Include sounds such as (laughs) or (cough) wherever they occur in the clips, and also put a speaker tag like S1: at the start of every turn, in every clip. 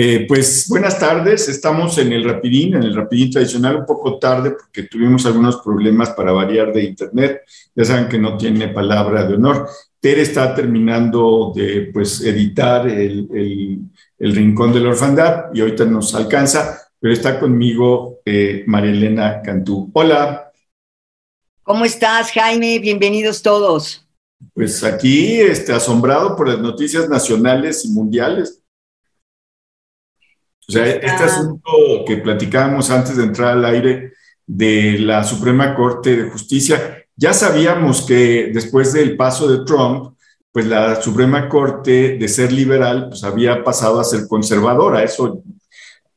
S1: Eh, pues buenas tardes, estamos en el Rapidín, en el Rapidín tradicional, un poco tarde porque tuvimos algunos problemas para variar de internet. Ya saben que no tiene palabra de honor. Tere está terminando de pues, editar el, el, Rincón de la Orfandad y ahorita nos alcanza, pero está conmigo eh, Marilena Cantú. Hola.
S2: ¿Cómo estás, Jaime? Bienvenidos todos.
S1: Pues aquí, este, asombrado por las noticias nacionales y mundiales. O sea, este asunto que platicábamos antes de entrar al aire de la Suprema Corte de Justicia, ya sabíamos que después del paso de Trump, pues la Suprema Corte de ser liberal, pues había pasado a ser conservadora, eso,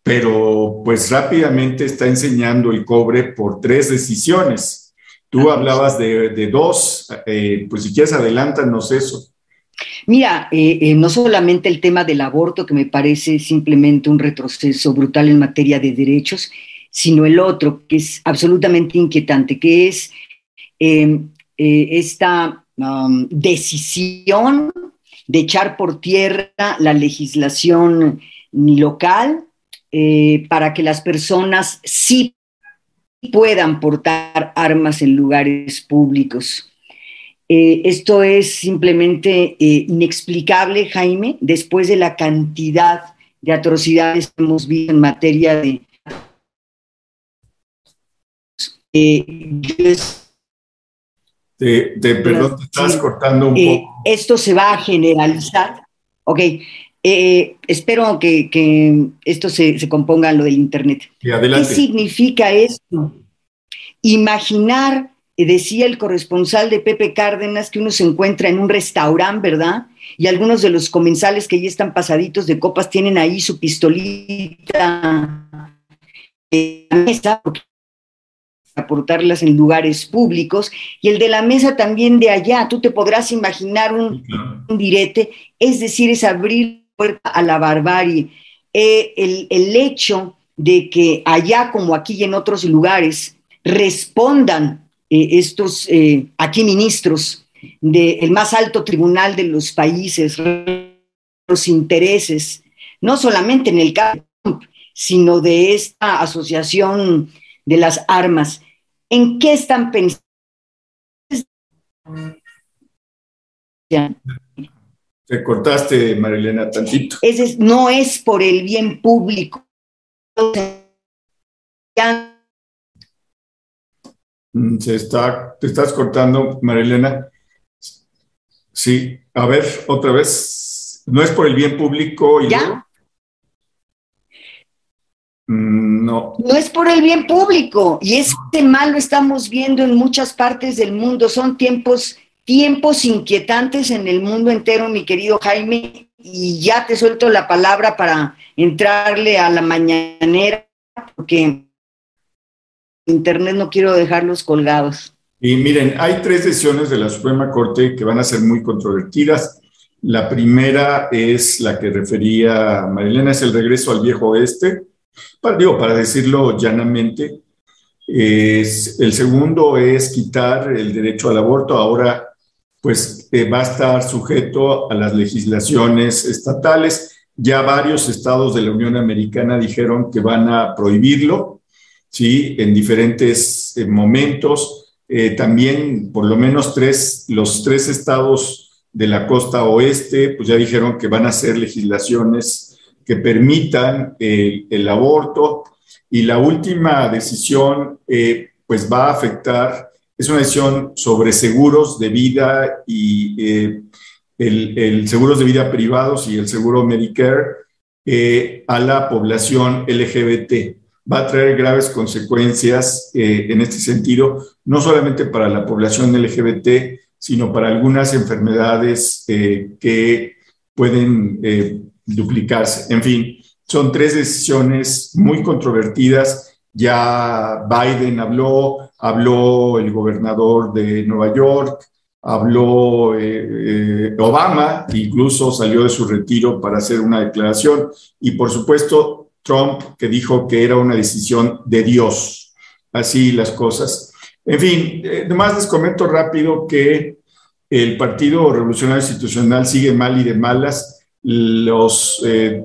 S1: pero pues rápidamente está enseñando el cobre por tres decisiones. Tú hablabas de, dos, eh, pues si quieres adelántanos eso.
S2: Mira, eh, eh, no solamente el tema del aborto, que me parece simplemente un retroceso brutal en materia de derechos, sino el otro, que es absolutamente inquietante, que es em, eh, esta decisión de echar por tierra la legislación local para que las personas sí puedan portar armas en lugares públicos. Eh, esto es simplemente eh, inexplicable, Jaime, después de la cantidad de atrocidades que hemos visto en materia de...
S1: Eh, te, perdón, te estás cortando un poco.
S2: Esto se va a generalizar. Ok, espero que, esto se, se, componga en lo del Internet. ¿Qué significa esto? Imaginar decía el corresponsal de Pepe Cárdenas que uno se encuentra en un restaurante, ¿verdad? Y algunos de los comensales que ya están pasaditos de copas tienen ahí su pistolita en la mesa porque aportarlas en lugares públicos y el de la mesa también de allá, tú te podrás imaginar un, direte, es decir, es abrir puerta a la barbarie. Eh, el, el hecho de que allá como aquí y en otros lugares respondan eh, estos eh, aquí ministros del más alto tribunal de los países, los intereses, no solamente en el caso, sino de esta asociación de las armas. ¿En qué están pensando?
S1: Te cortaste, Marilena, tantito.
S2: Ese no es por el bien público.
S1: Se está, te estás cortando, Marilena. Sí, a ver, otra vez. No es por el bien público. Y
S2: ¿Ya?
S1: Mm, no.
S2: No es por el bien público. Y este mal lo estamos viendo en muchas partes del mundo. Son tiempos, tiempos inquietantes en el mundo entero, mi querido Jaime. Y ya te suelto la palabra para entrarle a la mañanera, porque Internet no quiero dejarlos colgados.
S1: Y miren, hay tres decisiones de la Suprema Corte que van a ser muy controvertidas. La primera es la que refería Marilena, es el regreso al viejo oeste. Para, digo, para decirlo llanamente, es, el segundo es quitar el derecho al aborto. Ahora, pues eh, va a estar sujeto a las legislaciones estatales. Ya varios estados de la Unión Americana dijeron que van a prohibirlo ¿sí? En diferentes eh, momentos. Eh, también, por lo menos tres, los tres estados de la costa oeste, pues ya dijeron que van a hacer legislaciones que permitan eh, el aborto. Y la última decisión, pues va a afectar, es una decisión sobre seguros de vida y el, seguros de vida privados y el seguro Medicare a la población LGBT va a traer graves consecuencias eh, en este sentido, no solamente para la población LGBT, sino para algunas enfermedades eh, que pueden eh, duplicarse. En fin, son tres decisiones muy controvertidas. Ya Biden habló, habló el gobernador de Nueva York, habló Obama, incluso salió de su retiro para hacer una declaración. Y por supuesto, Trump, que dijo que era una decisión de Dios. Así las cosas. En fin, eh, además les comento rápido que el Partido Revolucionario Institucional sigue mal y de malas. Los, eh,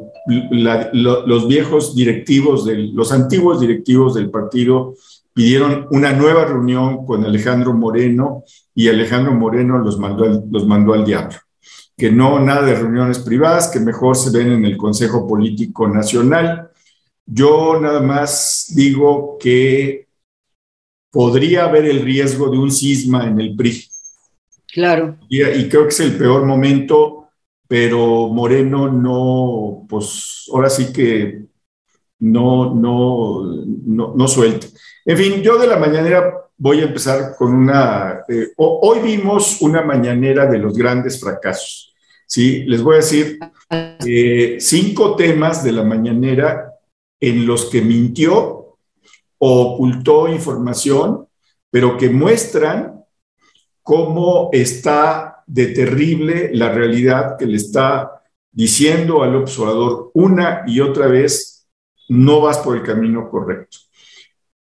S1: los viejos directivos, del, los antiguos directivos del partido pidieron una nueva reunión con Alejandro Moreno y Alejandro Moreno los mandó, los mandó al diablo. Que no, nada de reuniones privadas, que mejor se ven en el Consejo Político Nacional. Yo nada más digo que podría haber el riesgo de un cisma en el PRI.
S2: Claro.
S1: Y, y creo que es el peor momento, pero Moreno no, pues ahora sí que no, no, no, no suelta. En fin, yo de la mañanera voy a empezar con una... Eh, hoy vimos una mañanera de los grandes fracasos. ¿sí? Les voy a decir eh, cinco temas de la mañanera en los que mintió o ocultó información, pero que muestran cómo está de terrible la realidad que le está diciendo al observador una y otra vez, no vas por el camino correcto.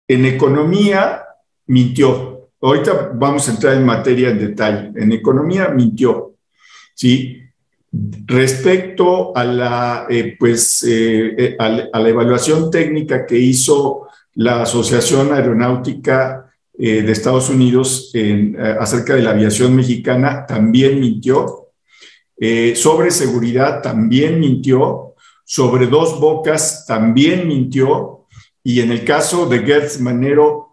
S1: En economía mintió. Ahorita vamos a entrar en materia en detalle. En economía mintió. ¿sí? Respecto a la, eh, pues, eh, eh, a, la evaluación técnica que hizo la Asociación Aeronáutica de Estados Unidos acerca de la aviación mexicana, también mintió. sobre seguridad, también mintió. Sobre dos bocas, también mintió y en el caso de Gertz Manero,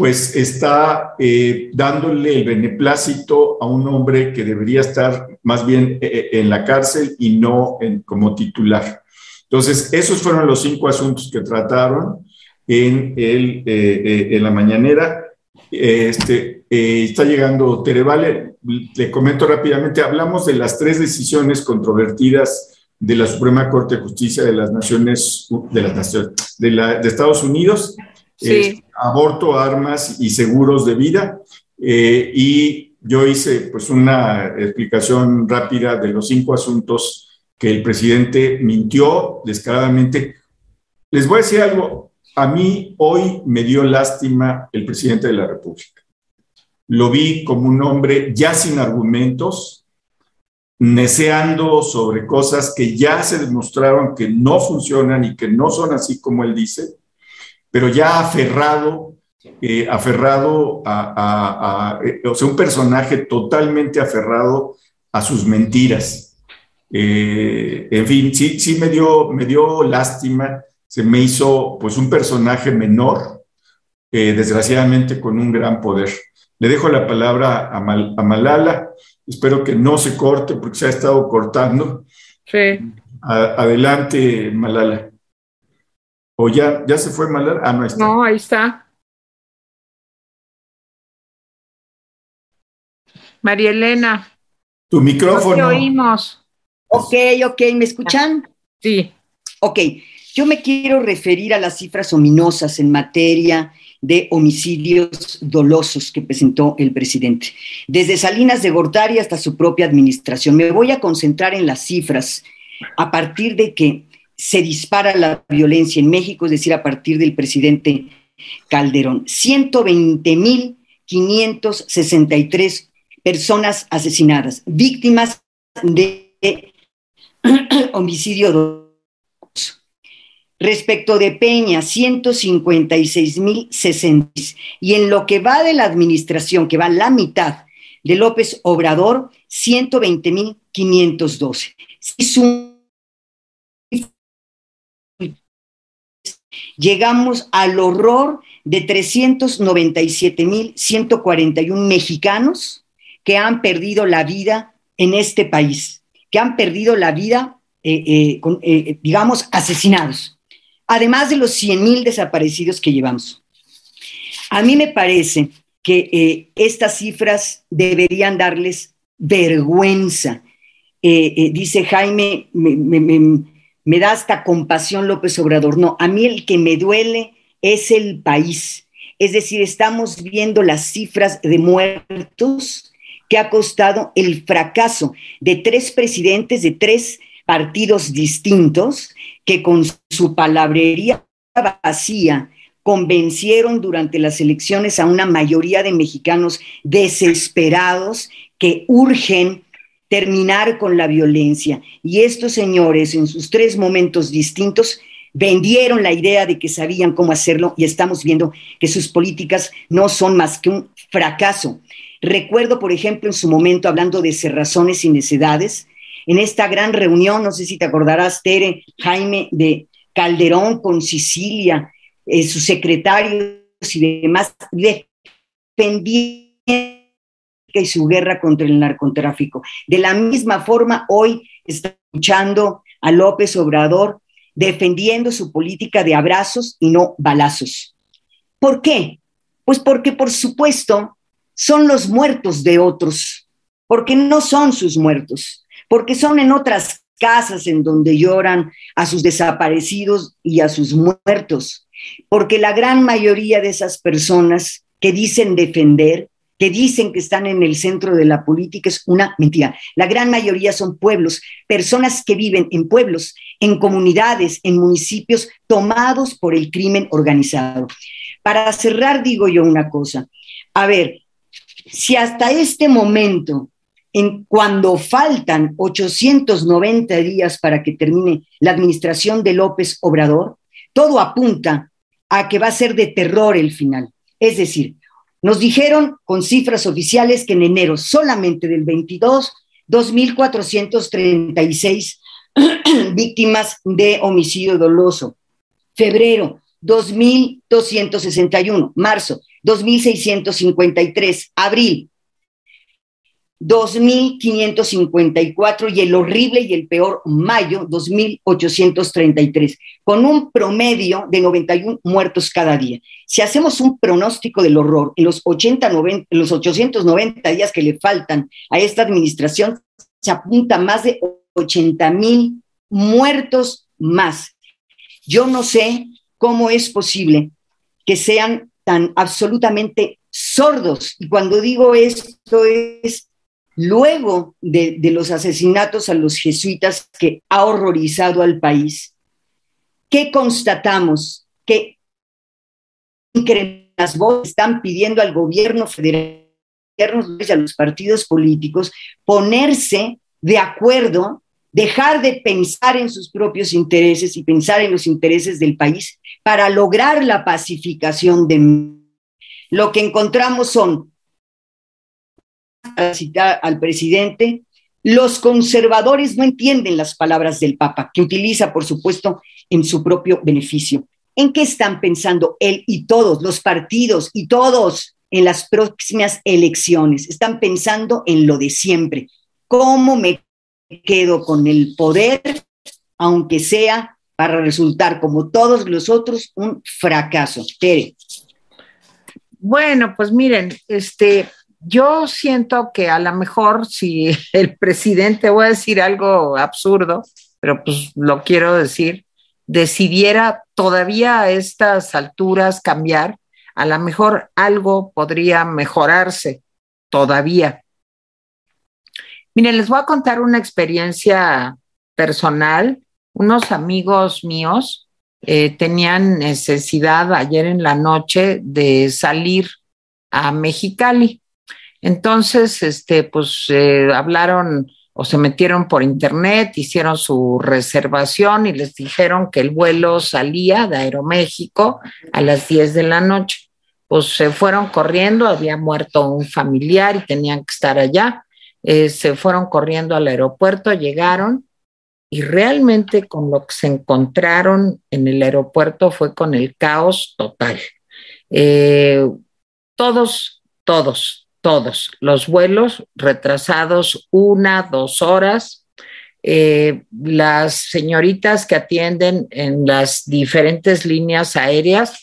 S1: pues está eh, dándole el beneplácito a un hombre que debería estar más bien eh, eh, en la cárcel y no como titular. Entonces, esos fueron los cinco asuntos que trataron en, la mañanera. Este, está llegando Terevale, le comento rápidamente, hablamos de las tres decisiones controvertidas de la Suprema Corte de Justicia de las Naciones, de Estados Unidos, aborto, armas y seguros de vida. Eh, y yo hice pues una explicación rápida de los cinco asuntos que el presidente mintió descaradamente. Les voy a decir algo, a mí hoy me dio lástima el presidente de la República. Lo vi como un hombre ya sin argumentos, neceando sobre cosas que ya se demostraron que no funcionan y que no son así como él dice, pero ya aferrado, eh, aferrado a, eh, o sea, un personaje totalmente aferrado a sus mentiras. Eh, en fin, sí, sí me dio, me dio lástima, se me hizo pues un personaje menor, desgraciadamente con un gran poder. Le dejo la palabra a, a Malala Espero que no se corte porque se ha estado cortando.
S2: Sí.
S1: adelante, Malala. ¿O ya, ya se fue Malala? Ah, no está.
S2: No, ahí está. María Elena.
S1: Tu micrófono.
S2: No oímos. Ok, ok, ¿me escuchan?
S3: Sí.
S2: Ok, yo me quiero referir a las cifras ominosas en materia de homicidios dolosos que presentó el presidente, desde Salinas de Gortari hasta su propia administración. Me voy a concentrar en las cifras a partir de que se dispara la violencia en México, es decir, a partir del presidente Calderón. 120.563 personas asesinadas, víctimas de (clears throat) homicidio Respecto de Peña, 156.060. Y en lo que va de la administración, que va la mitad de López Obrador, 120.512. Llegamos al horror de 397.141 mexicanos que han perdido la vida en este país, que han perdido la vida, eh, eh, eh, digamos, asesinados además de los 100 mil desaparecidos que llevamos. A mí me parece que estas cifras deberían darles vergüenza. Dice Jaime, me, da hasta compasión López Obrador. No, a mí el que me duele es el país. Es decir, estamos viendo las cifras de muertos que ha costado el fracaso de tres presidentes de tres partidos distintos que con su palabrería vacía convencieron durante las elecciones a una mayoría de mexicanos desesperados que urgen terminar con la violencia. Y estos señores, en sus tres momentos distintos, vendieron la idea de que sabían cómo hacerlo y estamos viendo que sus políticas no son más que un fracaso. Recuerdo, por ejemplo, en su momento, hablando de cerrazones y necedades, en esta gran reunión, no sé si te acordarás, Tere, Jaime de Calderón con Sicilia, eh, sus secretarios y demás, defendiendo y su guerra contra el narcotráfico. De la misma forma, hoy está escuchando a López Obrador defendiendo su política de abrazos y no balazos. ¿Por qué? Pues porque, por supuesto, son los muertos de otros, porque no son sus muertos, porque son en otras casas en donde lloran a sus desaparecidos y a sus muertos, porque la gran mayoría de esas personas que dicen defender que dicen que están en el centro de la política es una mentira. La gran mayoría son pueblos, personas que viven en pueblos, en comunidades, en municipios tomados por el crimen organizado. Para cerrar, digo yo una cosa. A ver, si hasta este momento, en cuando faltan 890 días para que termine la administración de López Obrador, todo apunta a que va a ser de terror el final. Es decir, nos dijeron con cifras oficiales que en enero solamente del 22, 2.436 (clears throat) víctimas de homicidio doloso. Febrero, 2.261. Marzo, 2.653. Abril, 2.554 y el horrible y el peor mayo, 2.833, con un promedio de 91 muertos cada día. Si hacemos un pronóstico del horror en los, 80, 90, en los 890 días que le faltan a esta administración, se apunta más de 80 mil muertos más. Yo no sé cómo es posible que sean tan absolutamente sordos. Y cuando digo esto es luego de, los asesinatos a los jesuitas que ha horrorizado al país, ¿qué constatamos? Que las voces están pidiendo al gobierno federal y a los partidos políticos ponerse de acuerdo, dejar de pensar en sus propios intereses y pensar en los intereses del país para lograr la pacificación de lo que encontramos son citar al presidente, los conservadores no entienden las palabras del Papa, que utiliza, por supuesto, en su propio beneficio. ¿En qué están pensando él y todos, los partidos y todos en las próximas elecciones? Están pensando en lo de siempre. ¿Cómo me quedo con el poder, aunque sea para resultar, como todos los otros, un fracaso? Tere.
S3: Bueno, pues miren, este, yo siento que a lo mejor si (laughs) el presidente, voy a decir algo absurdo, pero pues lo quiero decir, decidiera todavía a estas alturas cambiar, a lo mejor algo podría mejorarse todavía. Miren, les voy a contar una experiencia personal. Unos amigos míos eh, tenían necesidad ayer en la noche de salir a Mexicali entonces, este, pues eh, hablaron o se metieron por internet, hicieron su reservación y les dijeron que el vuelo salía de Aeroméxico a las 10 de la noche. Pues se fueron corriendo, había muerto un familiar y tenían que estar allá. Eh, se fueron corriendo al aeropuerto, llegaron y realmente con lo que se encontraron en el aeropuerto fue con el caos total. Eh, todos, todos, todos los vuelos retrasados una, dos horas. Eh, las señoritas que atienden en las diferentes líneas aéreas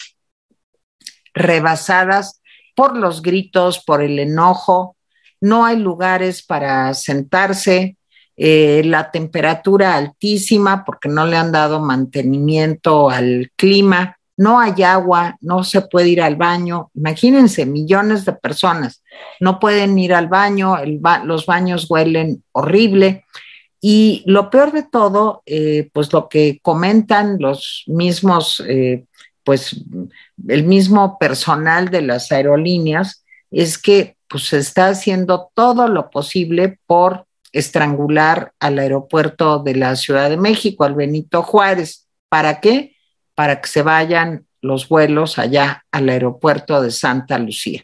S3: rebasadas por los gritos, por el enojo, no hay lugares para sentarse, eh, la temperatura altísima porque no le han dado mantenimiento al clima, no hay agua, no se puede ir al baño. Imagínense, millones de personas no pueden ir al baño, los baños huelen horrible. Y lo peor de todo, eh, pues lo que comentan los mismos, eh, pues el mismo personal de las aerolíneas, es que pues se está haciendo todo lo posible por estrangular al aeropuerto de la Ciudad de México, al Benito Juárez. ¿Para qué? Para que se vayan los vuelos allá al aeropuerto de Santa Lucía.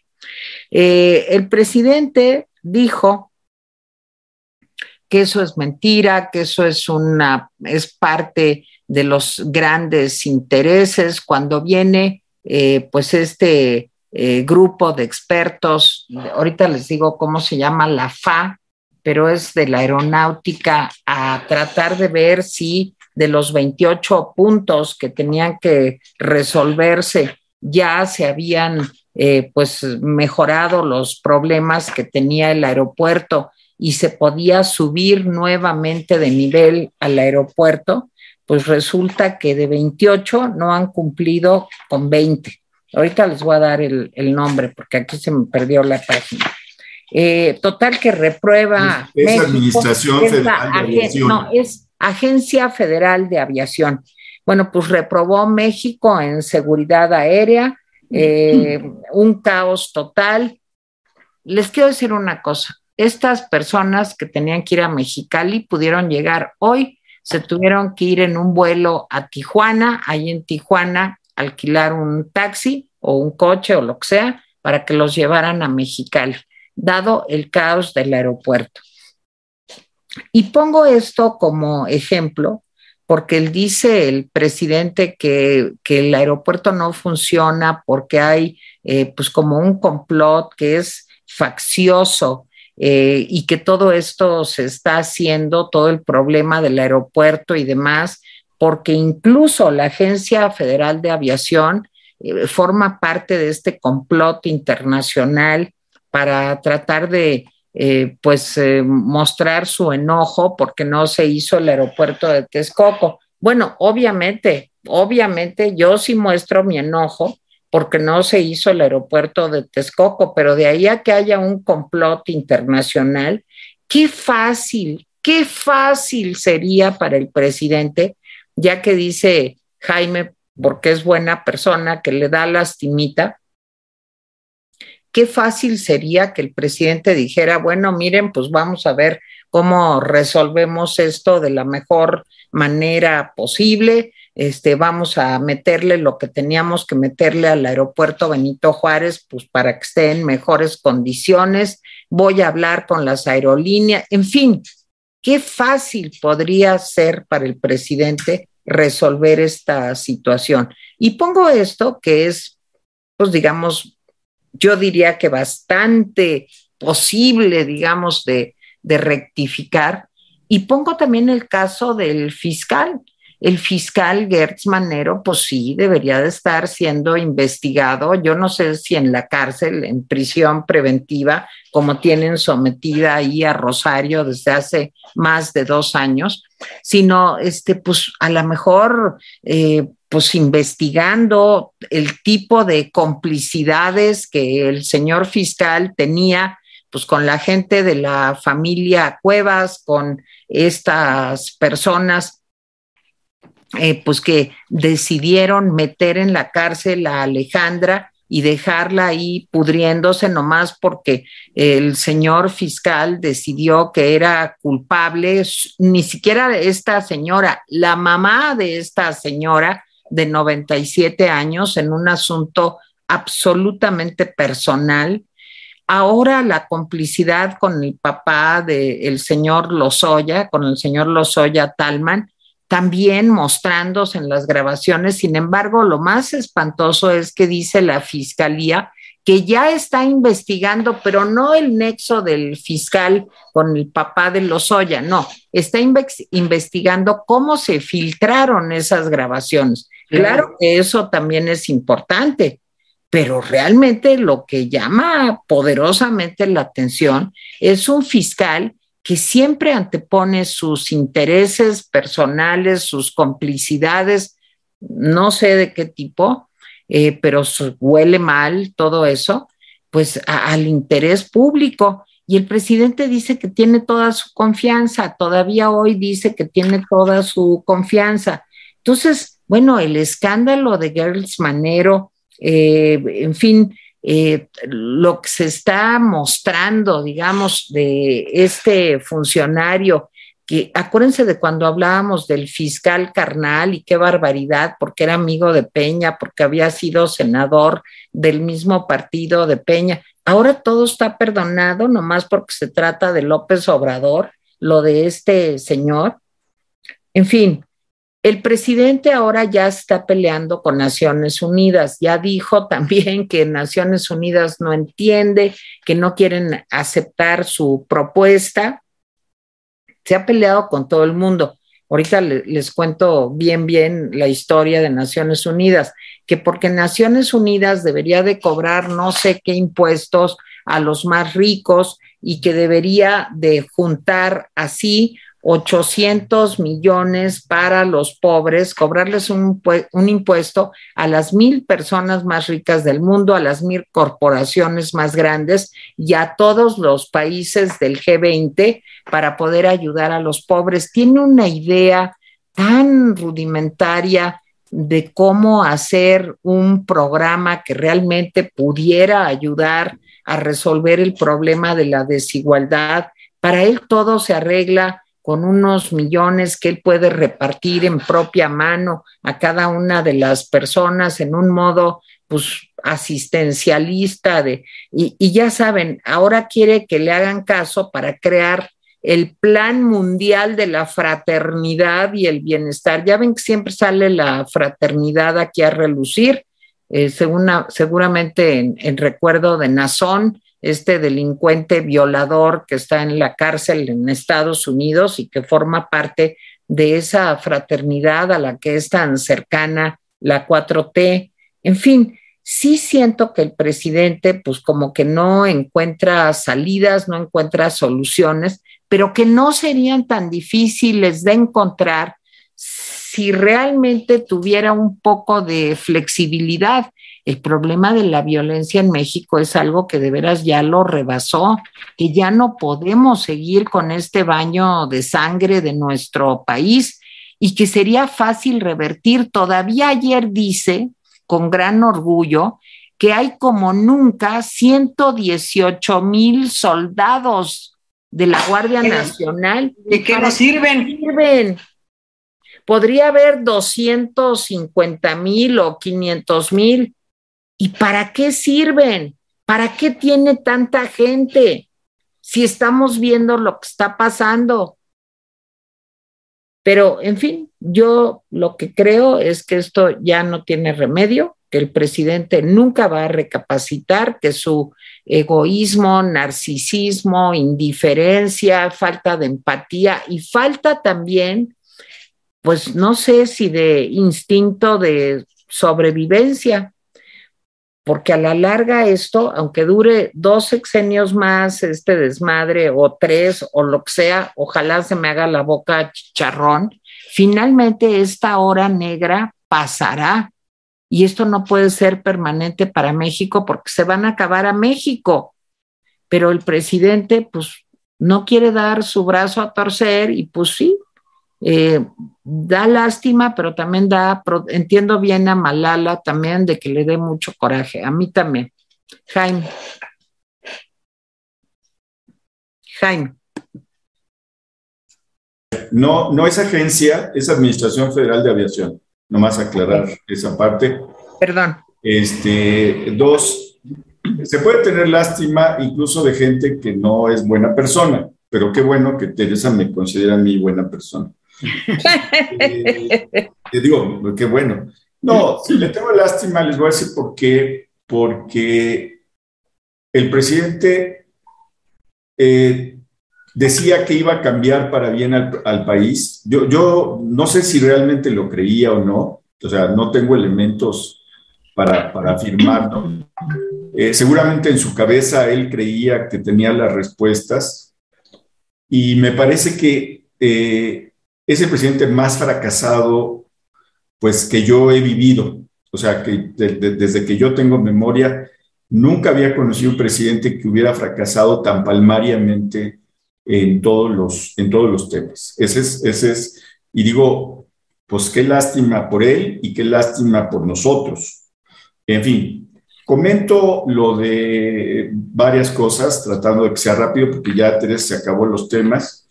S3: Eh, el presidente dijo que eso es mentira, que eso es una, es parte de los grandes intereses. Cuando viene eh, pues este eh, grupo de expertos, ahorita les digo cómo se llama la FA, pero es de la aeronáutica, a tratar de ver si de los 28 puntos que tenían que resolverse ya se habían eh, pues mejorado los problemas que tenía el aeropuerto y se podía subir nuevamente de nivel al aeropuerto, pues resulta que de 28 no han cumplido con 20. Ahorita les voy a dar el, nombre porque aquí se me perdió la página. Eh, total que reprueba.
S1: Es, Administración Federal de Aviación.
S3: No, es Agencia Federal de Aviación. Bueno, pues reprobó México en seguridad aérea, eh, un caos total. Les quiero decir una cosa, estas personas que tenían que ir a Mexicali pudieron llegar hoy, se tuvieron que ir en un vuelo a Tijuana, ahí en Tijuana alquilar un taxi o un coche o lo que sea para que los llevaran a Mexicali, dado el caos del aeropuerto. Y pongo esto como ejemplo porque él dice, el presidente, que, el aeropuerto no funciona porque hay eh, pues como un complot que es faccioso eh, y que todo esto se está haciendo, todo el problema del aeropuerto y demás, porque incluso la Agencia Federal de Aviación eh, forma parte de este complot internacional para tratar de eh, pues mostrar su enojo porque no se hizo el aeropuerto de Texcoco. Bueno, obviamente, obviamente yo sí muestro mi enojo porque no se hizo el aeropuerto de Texcoco, pero de ahí a que haya un complot internacional, qué fácil, qué fácil sería para el presidente, ya que dice Jaime, porque es buena persona, que le da lastimita, qué fácil sería que el presidente dijera, bueno, miren, pues vamos a ver cómo resolvemos esto de la mejor manera posible. Este, vamos a meterle lo que teníamos que meterle al aeropuerto Benito Juárez, pues para que esté en mejores condiciones, voy a hablar con las aerolíneas, en fin, qué fácil podría ser para el presidente resolver esta situación. Y pongo esto que es, pues digamos, yo diría que bastante posible, digamos, de, de rectificar. Y pongo también el caso del fiscal el fiscal Gertz Manero, pues sí, debería de estar siendo investigado. Yo no sé si en la cárcel, en prisión preventiva, como tienen sometida ahí a Rosario desde hace más de dos años, sino, este, pues a lo mejor, eh, pues investigando el tipo de complicidades que el señor fiscal tenía pues con la gente de la familia Cuevas, con estas personas eh, pues que decidieron meter en la cárcel a Alejandra y dejarla ahí pudriéndose nomás porque el señor fiscal decidió que era culpable, ni siquiera esta señora, la mamá de esta señora de 97 años en un asunto absolutamente personal. Ahora la complicidad con el papá del señor Lozoya, con el señor Lozoya Talman, también mostrándose en las grabaciones. Sin embargo, lo más espantoso es que dice la fiscalía que ya está investigando, pero no el nexo del fiscal con el papá de Lozoya, no, está investigando cómo se filtraron esas grabaciones. Claro que eso también es importante, pero realmente lo que llama poderosamente la atención es un fiscal que siempre antepone sus intereses personales, sus complicidades, no sé de qué tipo, eh, pero huele mal todo eso, pues al interés público. Y el presidente dice que tiene toda su confianza, todavía hoy dice que tiene toda su confianza. Entonces, bueno, el escándalo de Girls Manero, eh, en fin, eh, lo que se está mostrando, digamos, de este funcionario, que acuérdense de cuando hablábamos del fiscal carnal y qué barbaridad, porque era amigo de Peña, porque había sido senador del mismo partido de Peña. Ahora todo está perdonado, nomás porque se trata de López Obrador, lo de este señor. En fin, el presidente ahora ya está peleando con Naciones Unidas. Ya dijo (laughs) también que Naciones Unidas no entiende, que no quieren aceptar su propuesta. Se ha peleado con todo el mundo. Ahorita les cuento bien, bien la historia de Naciones Unidas, que porque Naciones Unidas debería de cobrar no sé qué impuestos a los más ricos y que debería de juntar así 800 millones para los pobres, cobrarles un, un, impuesto a las mil personas más ricas del mundo, a las mil corporaciones más grandes y a todos los países del G20 para poder ayudar a los pobres. Tiene una idea tan rudimentaria de cómo hacer un programa que realmente pudiera ayudar a resolver el problema de la desigualdad. Para él todo se arregla con unos millones que él puede repartir en propia mano a cada una de las personas en un modo pues asistencialista de y, ya saben, ahora quiere que le hagan caso para crear el plan mundial de la fraternidad y el bienestar. Ya ven que siempre sale la fraternidad aquí a relucir, eh, seguramente en, en, recuerdo de Nazón, este delincuente violador que está en la cárcel en Estados Unidos y que forma parte de esa fraternidad a la que es tan cercana la 4T. En fin, sí siento que el presidente pues como que no encuentra salidas, no encuentra soluciones, pero que no serían tan difíciles de encontrar si realmente tuviera un poco de flexibilidad. El problema de la violencia en México es algo que de veras ya lo rebasó, que ya no podemos seguir con este baño de sangre de nuestro país y que sería fácil revertir. Todavía ayer dice, con gran orgullo, que hay como nunca 118 mil soldados de la Guardia Nacional.
S2: ¿De qué nos sirven?
S3: sirven? Podría haber 250 mil o 500 mil ¿Y para qué sirven? ¿Para qué tiene tanta gente? Si estamos viendo lo que está pasando. Pero, en fin, yo lo que creo es que esto ya no tiene remedio, que el presidente nunca va a recapacitar, que su egoísmo, narcisismo, indiferencia, falta de empatía y falta también, pues no sé si de instinto de sobrevivencia, porque a la larga esto, aunque dure dos sexenios más este desmadre o tres o lo que sea, ojalá se me haga la boca chicharrón, finalmente esta hora negra pasará y esto no puede ser permanente para México porque se van a acabar a México. Pero el presidente pues no quiere dar su brazo a torcer y pues sí, eh, da lástima, pero también da, entiendo bien a Malala también de que le dé mucho coraje, a mí también. Jaime. Jaime.
S1: No, no es agencia, es Administración Federal de Aviación. Nomás aclarar esa parte.
S3: Perdón.
S1: Este, dos, se puede tener lástima incluso de gente que no es buena persona, pero qué bueno que Teresa me considera a mí buena persona. (laughs) Eh, te digo, qué bueno. No, si le tengo lástima, les voy a decir por qué. Porque el presidente eh, decía que iba a cambiar para bien al, país. Yo, yo, no sé si realmente lo creía o no, o sea, no tengo elementos para, para afirmarlo. Eh, seguramente en su cabeza él creía que tenía las respuestas y me parece que es el presidente más fracasado pues que yo he vivido. O sea, que desde que yo tengo memoria, nunca había conocido un presidente que hubiera fracasado tan palmariamente en todos los, en todos los temas. Ese es, ese es, y digo, pues qué lástima por él y qué lástima por nosotros. En fin, Comento lo de varias cosas, tratando de que sea rápido, porque ya Teresa se acabó los temas.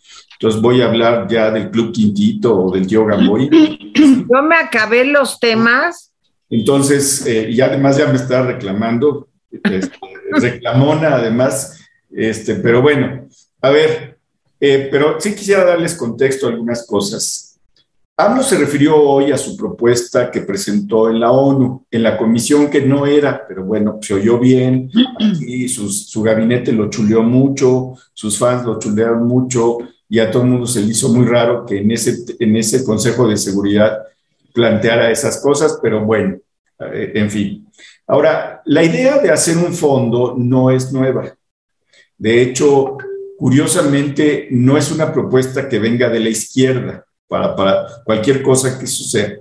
S1: Entonces voy a hablar ya del Club Quintito o del Tío Gamboy. (clears throat)
S3: Yo me acabé los temas.
S1: Entonces, eh, y además ya me está reclamando, este, (laughs) reclamona además, este, pero bueno, a ver, eh, pero sí quisiera darles contexto a algunas cosas. AMLO se refirió hoy a su propuesta que presentó en la ONU, en la comisión que no era, pero bueno, se oyó bien, (clears throat) y su gabinete lo chuleó mucho, sus fans lo chulearon mucho, y a todo el mundo se le hizo muy raro que en ese, en ese Consejo de Seguridad planteara esas cosas, pero bueno, eh, en fin. Ahora, la idea de hacer un fondo no es nueva. De hecho, curiosamente, no es una propuesta que venga de la izquierda para, cualquier cosa que suceda.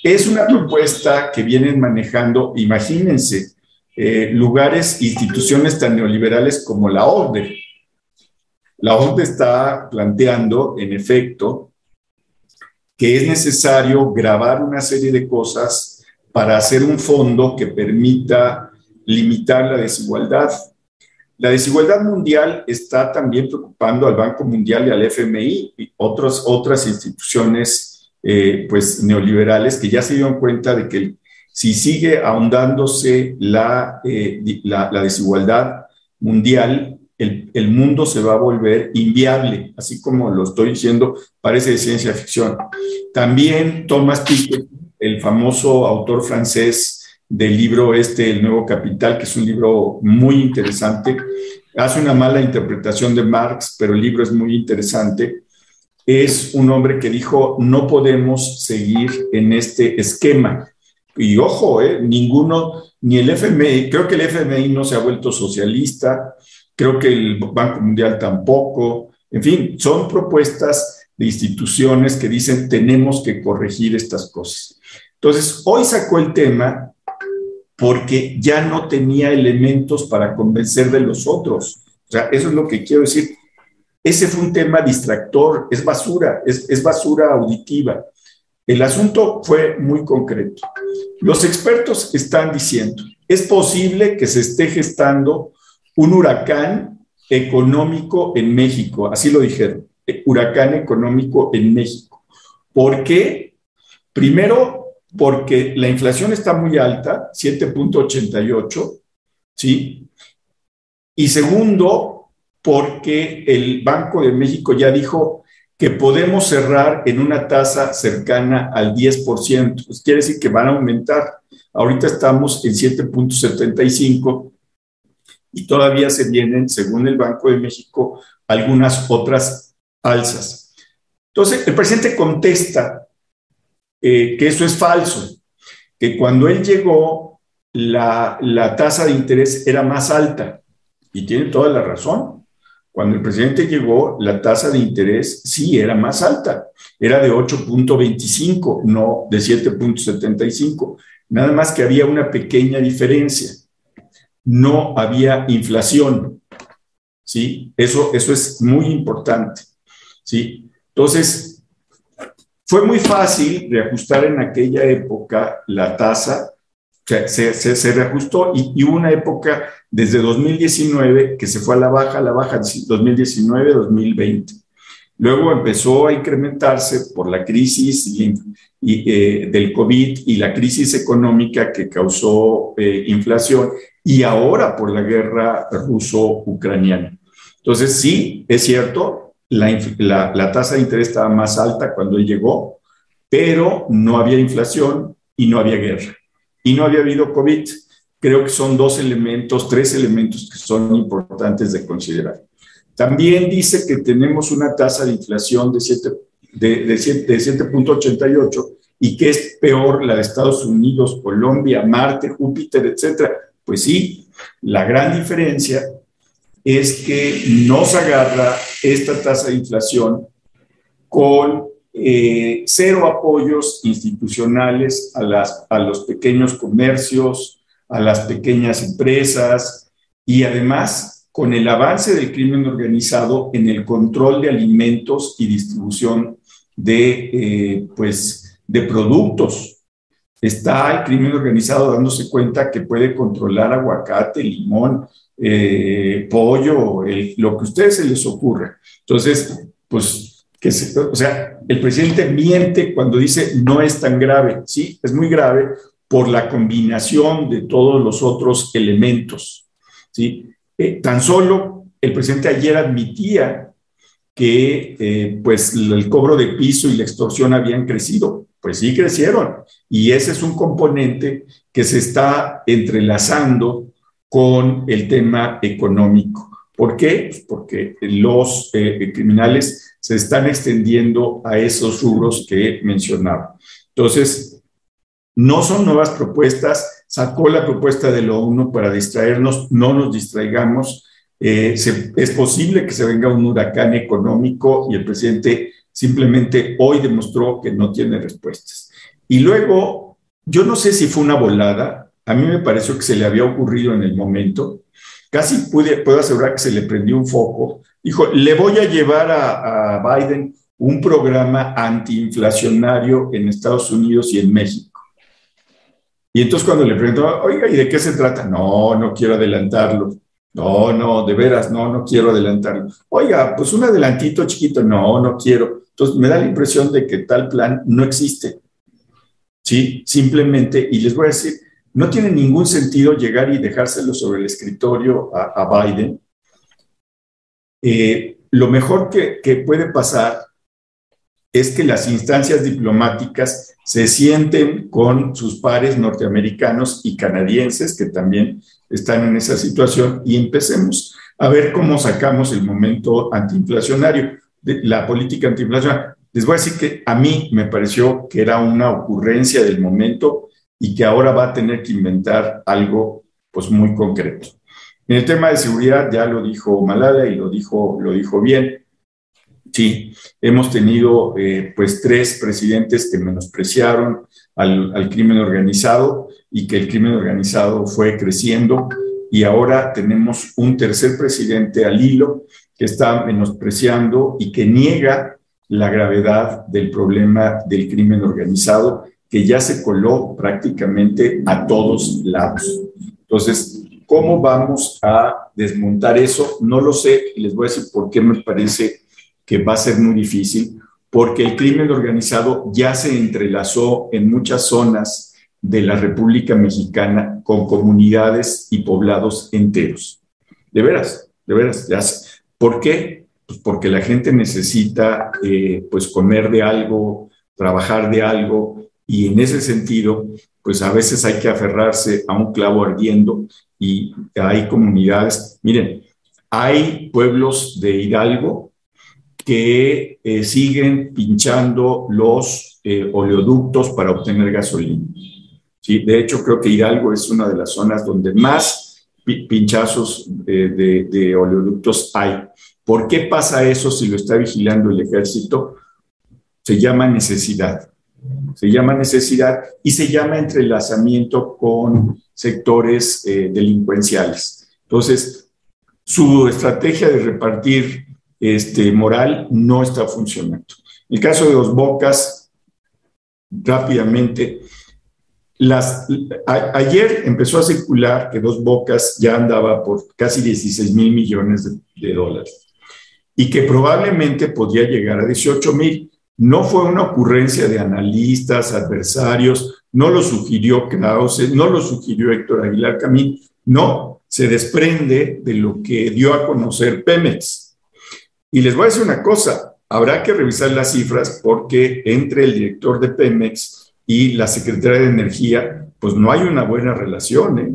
S1: Es una propuesta que vienen manejando, imagínense, eh, lugares, instituciones tan neoliberales como la OCDE. La OCDE está planteando, en efecto, que es necesario grabar una serie de cosas para hacer un fondo que permita limitar la desigualdad. La desigualdad mundial está también preocupando al Banco Mundial y al FMI y otras otras instituciones eh, pues, neoliberales que ya se dieron cuenta de que si sigue ahondándose la, eh, la, desigualdad mundial, el, mundo se va a volver inviable, así como lo estoy diciendo, parece de ciencia ficción. También Thomas Piketty, el famoso autor francés, del libro este, El Nuevo Capital, que es un libro muy interesante. Hace una mala interpretación de Marx, pero el libro es muy interesante. Es un hombre que dijo, no podemos seguir en este esquema. Y ojo, eh, ninguno, ni el FMI, creo que el FMI no se ha vuelto socialista, creo que el Banco Mundial tampoco. En fin, son propuestas de instituciones que dicen tenemos que corregir estas cosas. Entonces, hoy sacó el tema porque ya no tenía elementos para convencer de los otros. O sea, eso es lo que quiero decir. Ese fue un tema distractor, es basura, es, es basura auditiva. El asunto fue muy concreto. Los expertos están diciendo, es posible que se esté gestando un huracán económico en México, así lo dijeron, eh, huracán económico en México. ¿Por qué? Primero, porque la inflación está muy alta, 7.88, ¿sí? Y segundo, porque el Banco de México ya dijo que podemos cerrar en una tasa cercana al 10%, pues quiere decir que van a aumentar. Ahorita estamos en 7.75 y todavía se vienen, según el Banco de México, algunas otras alzas. Entonces, el presidente contesta eh, que eso es falso, que cuando él llegó la, la tasa de interés era más alta y tiene toda la razón. Cuando el presidente llegó, la tasa de interés sí era más alta, era de 8.25, no de 7.75. Nada más que había una pequeña diferencia. No había inflación. ¿Sí? Eso, eso es muy importante. ¿Sí? Entonces, fue muy fácil reajustar en aquella época la tasa, se, se, se reajustó y, hubo una época desde 2019 que se fue a la baja, a la baja, 2019-2020. Luego empezó a incrementarse por la crisis y, eh, del COVID y la crisis económica que causó eh, inflación y ahora por la guerra ruso-ucraniana. Entonces, sí, es cierto, la, tasa de interés estaba más alta cuando él llegó, pero no había inflación y no había guerra. Y no había habido COVID. Creo que son dos elementos, tres elementos que son importantes de considerar. También dice que tenemos una tasa de inflación de 7.88 de, de, y que es peor la de Estados Unidos, Colombia, Marte, Júpiter, etcétera. Pues sí, la gran diferencia es que nos agarra esta tasa de inflación con eh, cero apoyos institucionales a, las, a los pequeños comercios, a las pequeñas empresas y además con el avance del crimen organizado en el control de alimentos y distribución de, eh, pues, de productos. Está el crimen organizado dándose cuenta que puede controlar aguacate, limón, eh, pollo, lo que a ustedes se les ocurra. Entonces, pues, o sea, el presidente miente cuando dice no es tan grave. Sí, es muy grave por la combinación de todos los otros elementos. ¿sí? Eh, tan solo el presidente ayer admitía que eh, pues el cobro de piso y la extorsión habían crecido. Pues sí crecieron. Y ese es un componente que se está entrelazando con el tema económico. ¿Por qué? Pues porque los eh, criminales se están extendiendo a esos rubros que mencionaba. Entonces, no son nuevas propuestas, sacó la propuesta de lo uno para distraernos, no nos distraigamos, eh, es posible que se venga un huracán económico y el presidente simplemente hoy demostró que no tiene respuestas. Y luego, yo no sé si fue una volada, a mí me pareció que se le había ocurrido en el momento, casi pude, puedo asegurar que se le prendió un foco, dijo, le voy a llevar a, a Biden un programa antiinflacionario en Estados Unidos y en México. Y entonces cuando le preguntó, oiga, ¿y de qué se trata? No, no quiero adelantarlo. No, no, de veras, no, no quiero adelantarlo. Oiga, pues un adelantito chiquito, no, no quiero. Entonces me da la impresión de que tal plan no existe. Sí, simplemente, y les voy a decir, no tiene ningún sentido llegar y dejárselo sobre el escritorio a, Biden. Eh, lo mejor que, que puede pasar es que las instancias diplomáticas se sienten con sus pares norteamericanos y canadienses, que también están en esa situación, y empecemos a ver cómo sacamos el momento antiinflacionario, la política antiinflacionaria. Les voy a decir que a mí me pareció que era una ocurrencia del momento y que ahora va a tener que inventar algo pues muy concreto. En el tema de seguridad ya lo dijo Malala y lo dijo, lo dijo bien. Sí, hemos tenido eh, pues tres presidentes que menospreciaron al, crimen organizado y que el crimen organizado fue creciendo y ahora tenemos un tercer presidente al hilo que está menospreciando y que niega la gravedad del problema del crimen organizado que ya se coló prácticamente a todos lados. Entonces, ¿cómo vamos a desmontar eso? No lo sé y les voy a decir por qué me parece que va a ser muy difícil, porque el crimen organizado ya se entrelazó en muchas zonas de la República Mexicana con comunidades y poblados enteros. De veras, de veras, ya ¿Por qué? Pues porque la gente necesita eh, pues comer de algo, trabajar de algo, y en ese sentido, pues a veces hay que aferrarse a un clavo ardiendo y hay comunidades, miren, hay pueblos de Hidalgo que eh, siguen pinchando los eh, oleoductos para obtener gasolina. ¿Sí? De hecho, creo que Hidalgo es una de las zonas donde más pinchazos de, de, oleoductos hay. ¿Por qué pasa eso si lo está vigilando el ejército? Se llama necesidad. Se llama necesidad y se llama entrelazamiento con sectores eh, delincuenciales. Entonces, su estrategia de repartir este, moral no está funcionando. En el caso de Dos Bocas, rápidamente, ayer empezó a circular que Dos Bocas ya andaba por casi 16 mil millones de, de, dólares y que probablemente podía llegar a 18 mil. No fue una ocurrencia de analistas, adversarios, no lo sugirió Krause, no lo sugirió Héctor Aguilar Camín, no, se desprende de lo que dio a conocer Pemex y les voy a decir una cosa, habrá que revisar las cifras porque entre el director de Pemex y la secretaria de Energía, pues no hay una buena relación, ¿eh?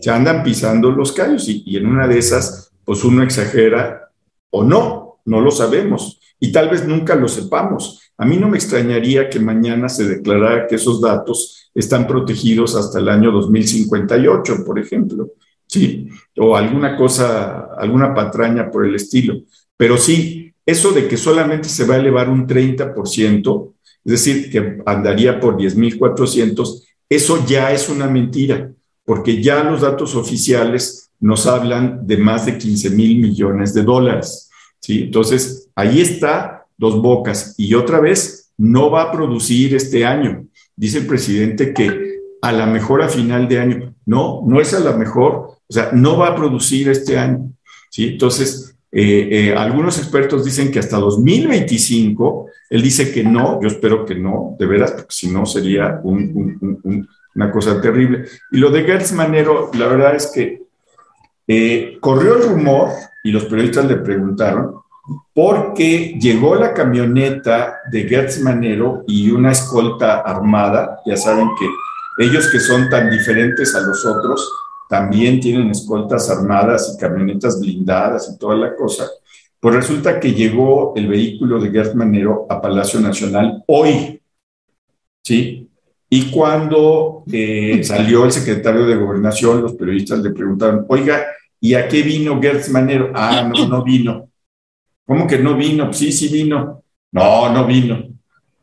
S1: Se andan pisando los callos y, y en una de esas, pues uno exagera o no, no lo sabemos y tal vez nunca lo sepamos. A mí no me extrañaría que mañana se declarara que esos datos están protegidos hasta el año 2058, por ejemplo, ¿sí? O alguna cosa, alguna patraña por el estilo. Pero sí, eso de que solamente se va a elevar un 30%, es decir, que andaría por 10.400, eso ya es una mentira, porque ya los datos oficiales nos hablan de más de 15 mil millones de dólares. ¿sí? Entonces, ahí está dos bocas. Y otra vez, no va a producir este año, dice el presidente que a la mejor a final de año. No, no es a la mejor, o sea, no va a producir este año. ¿sí? Entonces, eh, eh, algunos expertos dicen que hasta 2025, él dice que no, yo espero que no, de veras, porque si no sería una cosa terrible. Y lo de Gertz Manero, la verdad es que eh, corrió el rumor y los periodistas le preguntaron porque llegó la camioneta de Gertz Manero y una escolta armada, ya saben que ellos que son tan diferentes a los otros, también tienen escoltas armadas y camionetas blindadas y toda la cosa. Pues resulta que llegó el vehículo de Gert Manero a Palacio Nacional hoy, ¿sí? Y cuando eh, (laughs) salió el secretario de Gobernación, los periodistas le preguntaron, oiga, ¿y a qué vino Gertz Manero? Ah, no, no vino. ¿Cómo que no vino? Sí, sí vino. No, no vino.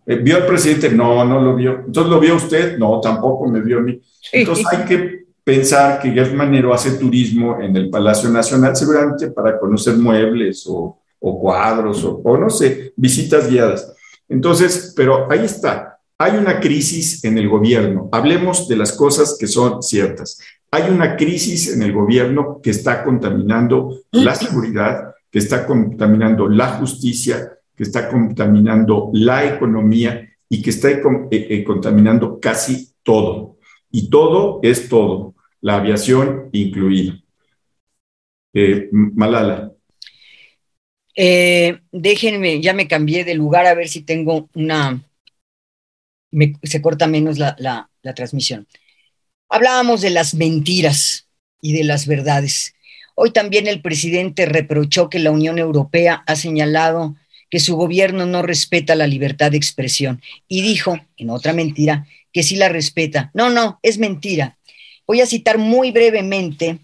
S1: Eh, ¿Vio al presidente? No, no lo vio. Entonces, ¿lo vio usted? No, tampoco me vio a mí. Entonces, hay que pensar que Gert Manero hace turismo en el Palacio Nacional, seguramente para conocer muebles o, cuadros o, no sé, visitas guiadas. Entonces, pero ahí está. Hay una crisis en el gobierno. Hablemos de las cosas que son ciertas. Hay una crisis en el gobierno que está contaminando la seguridad, que está contaminando la justicia, que está contaminando la economía y que está eh, eh, contaminando casi todo. Y todo es todo la aviación incluida. Eh, Malala.
S2: Eh, déjenme, ya me cambié de lugar a ver si tengo una, se corta menos la, la transmisión. Hablábamos de las mentiras y de las verdades. Hoy también el presidente reprochó que la Unión Europea ha señalado que su gobierno no respeta la libertad de expresión y dijo, en otra mentira, que sí la respeta. No, no, es mentira. Voy a citar muy brevemente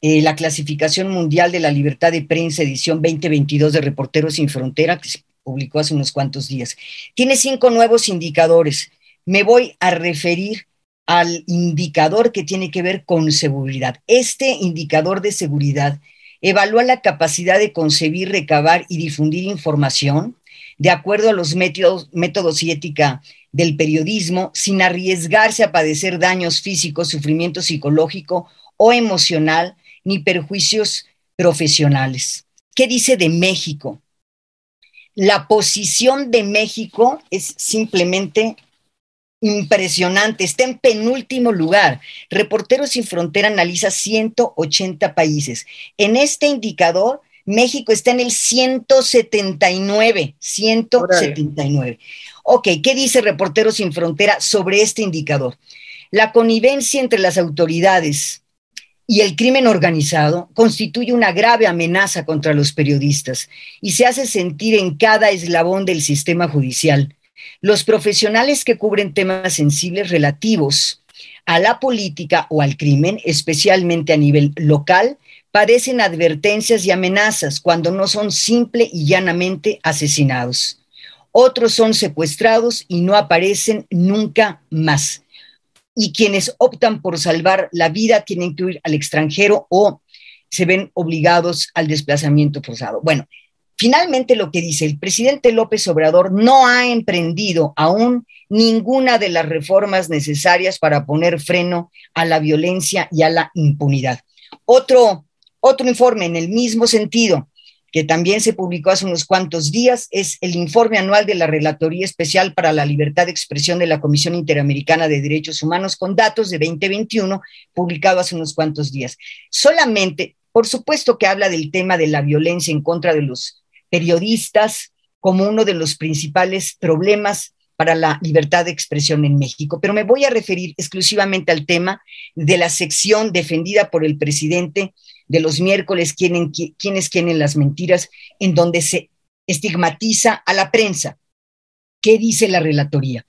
S2: eh, la clasificación mundial de la libertad de prensa, edición 2022 de Reporteros sin Frontera, que se publicó hace unos cuantos días. Tiene cinco nuevos indicadores. Me voy a referir al indicador que tiene que ver con seguridad. Este indicador de seguridad evalúa la capacidad de concebir, recabar y difundir información de acuerdo a los métodos, métodos y ética del periodismo sin arriesgarse a padecer daños físicos, sufrimiento psicológico o emocional, ni perjuicios profesionales. ¿Qué dice de México? La posición de México es simplemente impresionante, está en penúltimo lugar. Reporteros sin Frontera analiza 180 países. En este indicador, México está en el 179, 179. Ok, ¿qué dice Reporteros sin Frontera sobre este indicador? La connivencia entre las autoridades y el crimen organizado constituye una grave amenaza contra los periodistas y se hace sentir en cada eslabón del sistema judicial. Los profesionales que cubren temas sensibles relativos a la política o al crimen, especialmente a nivel local, padecen advertencias y amenazas cuando no son simple y llanamente asesinados otros son secuestrados y no aparecen nunca más. Y quienes optan por salvar la vida tienen que ir al extranjero o se ven obligados al desplazamiento forzado. Bueno, finalmente lo que dice el presidente López Obrador no ha emprendido aún ninguna de las reformas necesarias para poner freno a la violencia y a la impunidad. Otro, otro informe en el mismo sentido que también se publicó hace unos cuantos días, es el informe anual de la Relatoría Especial para la Libertad de Expresión de la Comisión Interamericana de Derechos Humanos con datos de 2021, publicado hace unos cuantos días. Solamente, por supuesto que habla del tema de la violencia en contra de los periodistas como uno de los principales problemas para la libertad de expresión en México, pero me voy a referir exclusivamente al tema de la sección defendida por el presidente de los miércoles, quienes quieren las mentiras, en donde se estigmatiza a la prensa. ¿Qué dice la relatoría?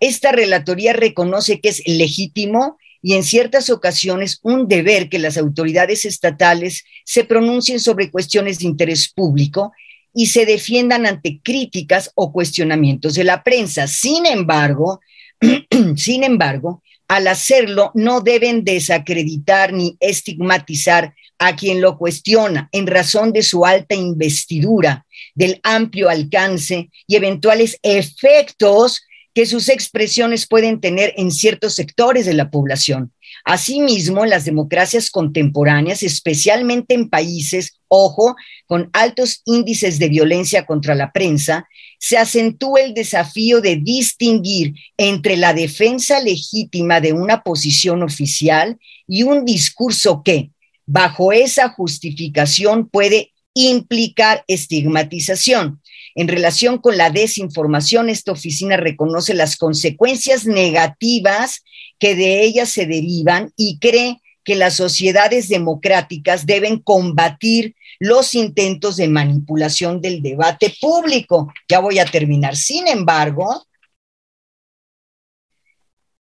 S2: Esta relatoría reconoce que es legítimo y en ciertas ocasiones un deber que las autoridades estatales se pronuncien sobre cuestiones de interés público y se defiendan ante críticas o cuestionamientos de la prensa. Sin embargo, (clears throat) sin embargo, al hacerlo no deben desacreditar ni estigmatizar a quien lo cuestiona en razón de su alta investidura, del amplio alcance y eventuales efectos que sus expresiones pueden tener en ciertos sectores de la población. Asimismo, las democracias contemporáneas, especialmente en países, ojo, con altos índices de violencia contra la prensa, se acentúa el desafío de distinguir entre la defensa legítima de una posición oficial y un discurso que, bajo esa justificación, puede implicar estigmatización. En relación con la desinformación, esta oficina reconoce las consecuencias negativas que de ella se derivan y cree que las sociedades democráticas deben combatir los intentos de manipulación del debate público. Ya voy a terminar. Sin embargo,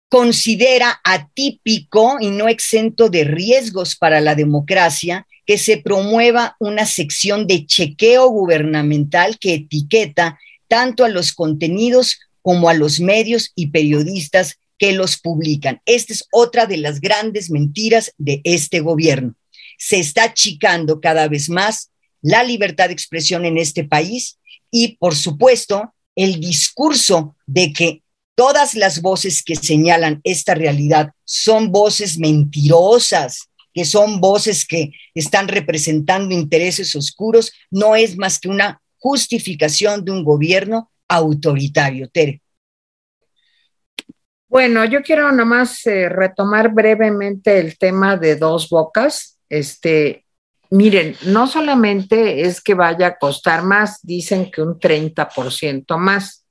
S2: considera atípico y no exento de riesgos para la democracia que se promueva una sección de chequeo gubernamental que etiqueta tanto a los contenidos como a los medios y periodistas que los publican. Esta es otra de las grandes mentiras de este gobierno. Se está achicando cada vez más la libertad de expresión en este país y, por supuesto, el discurso de que todas las voces que señalan esta realidad son voces mentirosas, que son voces que están representando intereses oscuros, no es más que una justificación de un gobierno autoritario. Tere.
S3: Bueno, yo quiero nomás eh, retomar brevemente el tema de dos bocas. Este, miren, no solamente es que vaya a costar más, dicen que un 30% más,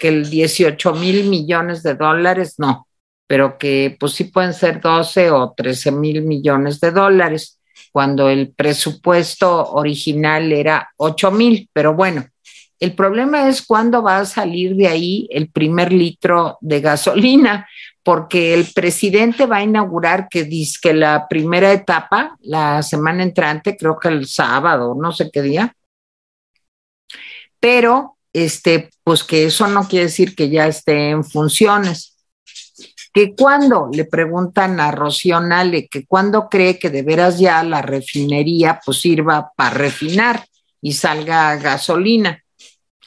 S3: que el 18 mil millones de dólares, no, pero que pues sí pueden ser 12 o 13 mil millones de dólares, cuando el presupuesto original era 8 mil, pero bueno, el problema es cuándo va a salir de ahí el primer litro de gasolina, porque el presidente va a inaugurar que dice que la primera etapa, la semana entrante, creo que el sábado, no sé qué día, pero este, pues que eso no quiere decir que ya esté en funciones. Que cuando le preguntan a Rocío Nale que cuando cree que de veras ya la refinería pues sirva para refinar y salga gasolina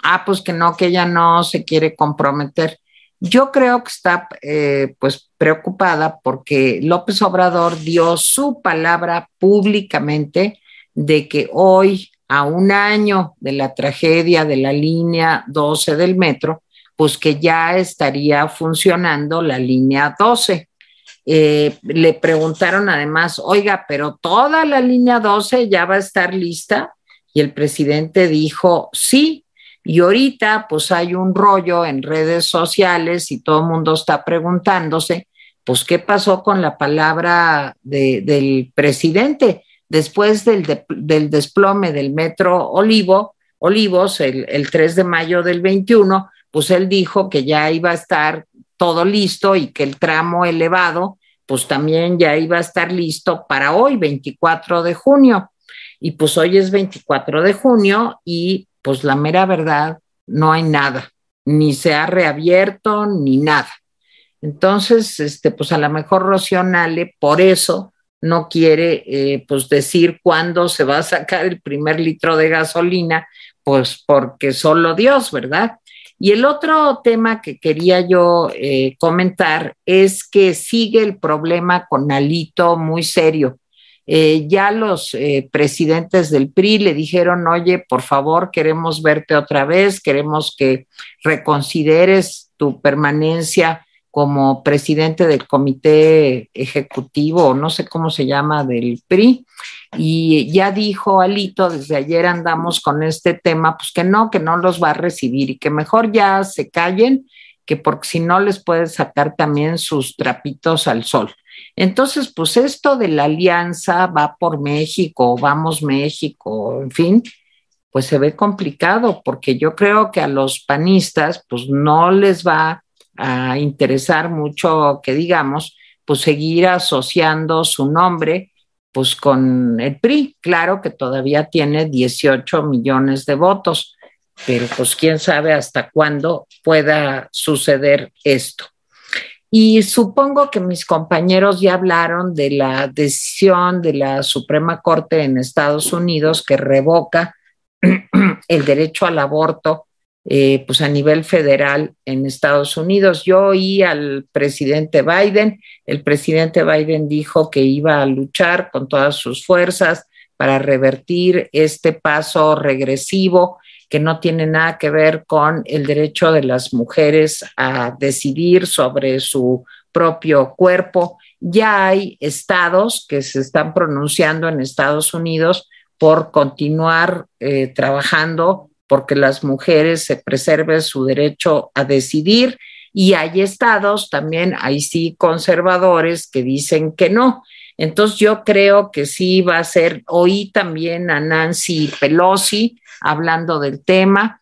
S3: ah, pues que no, que ella no se quiere comprometer. Yo creo que está eh, pues preocupada porque López Obrador dio su palabra públicamente de que hoy, a un año de la tragedia de la línea 12 del metro, pues que ya estaría funcionando la línea 12. Eh, le preguntaron además, oiga, pero toda la línea 12 ya va a estar lista. Y el presidente dijo, sí, y ahorita pues hay un rollo en redes sociales y todo el mundo está preguntándose, pues qué pasó con la palabra del presidente después del, del, desplome del metro Olivo, Olivos el, el 3 de mayo del 21, pues él dijo que ya iba a estar todo listo y que el tramo elevado pues también ya iba a estar listo para hoy, 24 de junio. Y pues hoy es 24 de junio y pues la mera verdad, no hay nada, ni se ha reabierto ni nada. Entonces, este, pues a lo mejor Rocío Nale por eso no quiere eh, pues decir cuándo se va a sacar el primer litro de gasolina, pues porque solo Dios, ¿verdad? Y el otro tema que quería yo eh, comentar es que sigue el problema con Alito muy serio. Eh, ya los eh, presidentes del PRI le dijeron, oye, por favor, queremos verte otra vez, queremos que reconsideres tu permanencia como presidente del comité ejecutivo, no sé cómo se llama, del PRI. Y ya dijo Alito, desde ayer andamos con este tema, pues que no, que no los va a recibir y que mejor ya se callen, que porque si no les puede sacar también sus trapitos al sol. Entonces, pues esto de la alianza va por México, vamos México, en fin, pues se ve complicado porque yo creo que a los panistas pues no les va a interesar mucho que digamos, pues seguir asociando su nombre pues con el PRI. Claro que todavía tiene 18 millones de votos, pero pues quién sabe hasta cuándo pueda suceder esto. Y supongo que mis compañeros ya hablaron de la decisión de la Suprema Corte en Estados Unidos que revoca (clears throat) el derecho al aborto eh, pues a nivel federal en Estados Unidos. Yo oí al presidente Biden, el presidente Biden dijo que iba a luchar con todas sus fuerzas para revertir este paso regresivo que no tiene nada que ver con el derecho de las mujeres a decidir sobre su propio cuerpo. Ya hay estados que se están pronunciando en Estados Unidos por continuar eh, trabajando porque las mujeres se preserven su derecho a decidir y hay estados también, hay sí conservadores que dicen que no. Entonces yo creo que sí va a ser, oí también a Nancy Pelosi hablando del tema.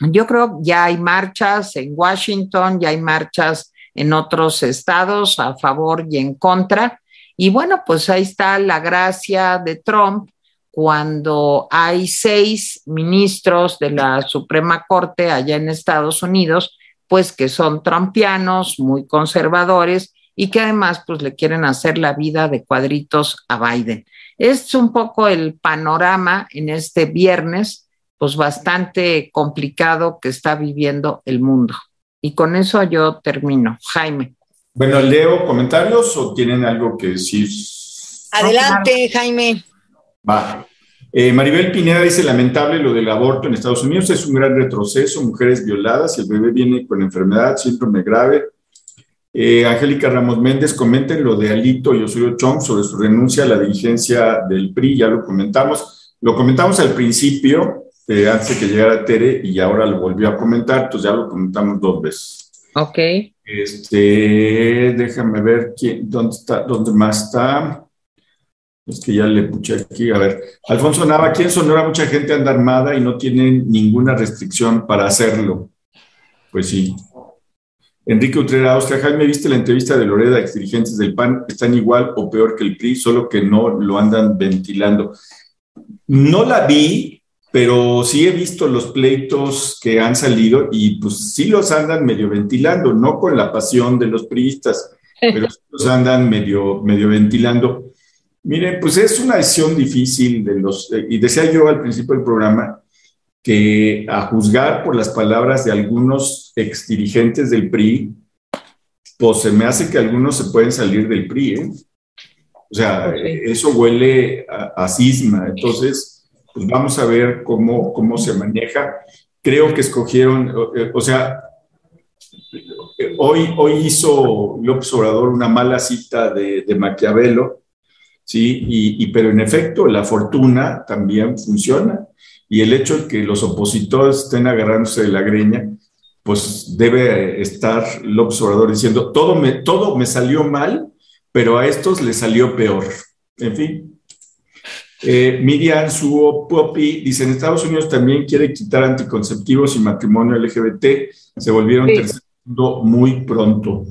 S3: Yo creo ya hay marchas en Washington, ya hay marchas en otros estados a favor y en contra. Y bueno, pues ahí está la gracia de Trump cuando hay seis ministros de la Suprema Corte allá en Estados Unidos, pues que son trumpianos, muy conservadores y que además pues le quieren hacer la vida de cuadritos a Biden. Es un poco el panorama en este viernes, pues bastante complicado que está viviendo el mundo. Y con eso yo termino. Jaime.
S1: Bueno, leo comentarios o tienen algo que decir.
S2: Adelante, Jaime.
S1: Va. Eh, Maribel Pineda dice, lamentable lo del aborto en Estados Unidos, es un gran retroceso, mujeres violadas, el bebé viene con enfermedad, síndrome grave. Eh, Angélica Ramos Méndez, comenten lo de Alito y Osorio Chong sobre su renuncia a la dirigencia del PRI, ya lo comentamos. Lo comentamos al principio, eh, antes de que llegara Tere, y ahora lo volvió a comentar, entonces ya lo comentamos dos veces.
S3: Ok.
S1: Este, déjame ver quién, dónde está, dónde más está. Es que ya le puché aquí. A ver, Alfonso Nava, aquí en Sonora mucha gente anda armada y no tiene ninguna restricción para hacerlo. Pues sí. Enrique Utrera, Austria, Jaime, ¿viste la entrevista de Loreda, ex dirigentes del PAN? Están igual o peor que el PRI, solo que no lo andan ventilando. No la vi, pero sí he visto los pleitos que han salido y pues sí los andan medio ventilando, no con la pasión de los priistas, pero sí los andan medio, medio ventilando. Mire, pues es una decisión difícil de los, y decía yo al principio del programa, que a juzgar por las palabras de algunos exdirigentes del PRI, pues se me hace que algunos se pueden salir del PRI, ¿eh? O sea, eso huele a, cisma. Entonces, pues vamos a ver cómo, cómo se maneja. Creo que escogieron, o sea, hoy, hoy hizo López Obrador una mala cita de, de Maquiavelo, ¿sí? Y, pero en efecto, la fortuna también funciona y el hecho de que los opositores estén agarrándose de la greña, pues debe estar el observador diciendo, todo me, todo me salió mal, pero a estos les salió peor. En fin. Eh, Miriam Suo Popi dice, en Estados Unidos también quiere quitar anticonceptivos y matrimonio LGBT, se volvieron tercer mundo muy pronto.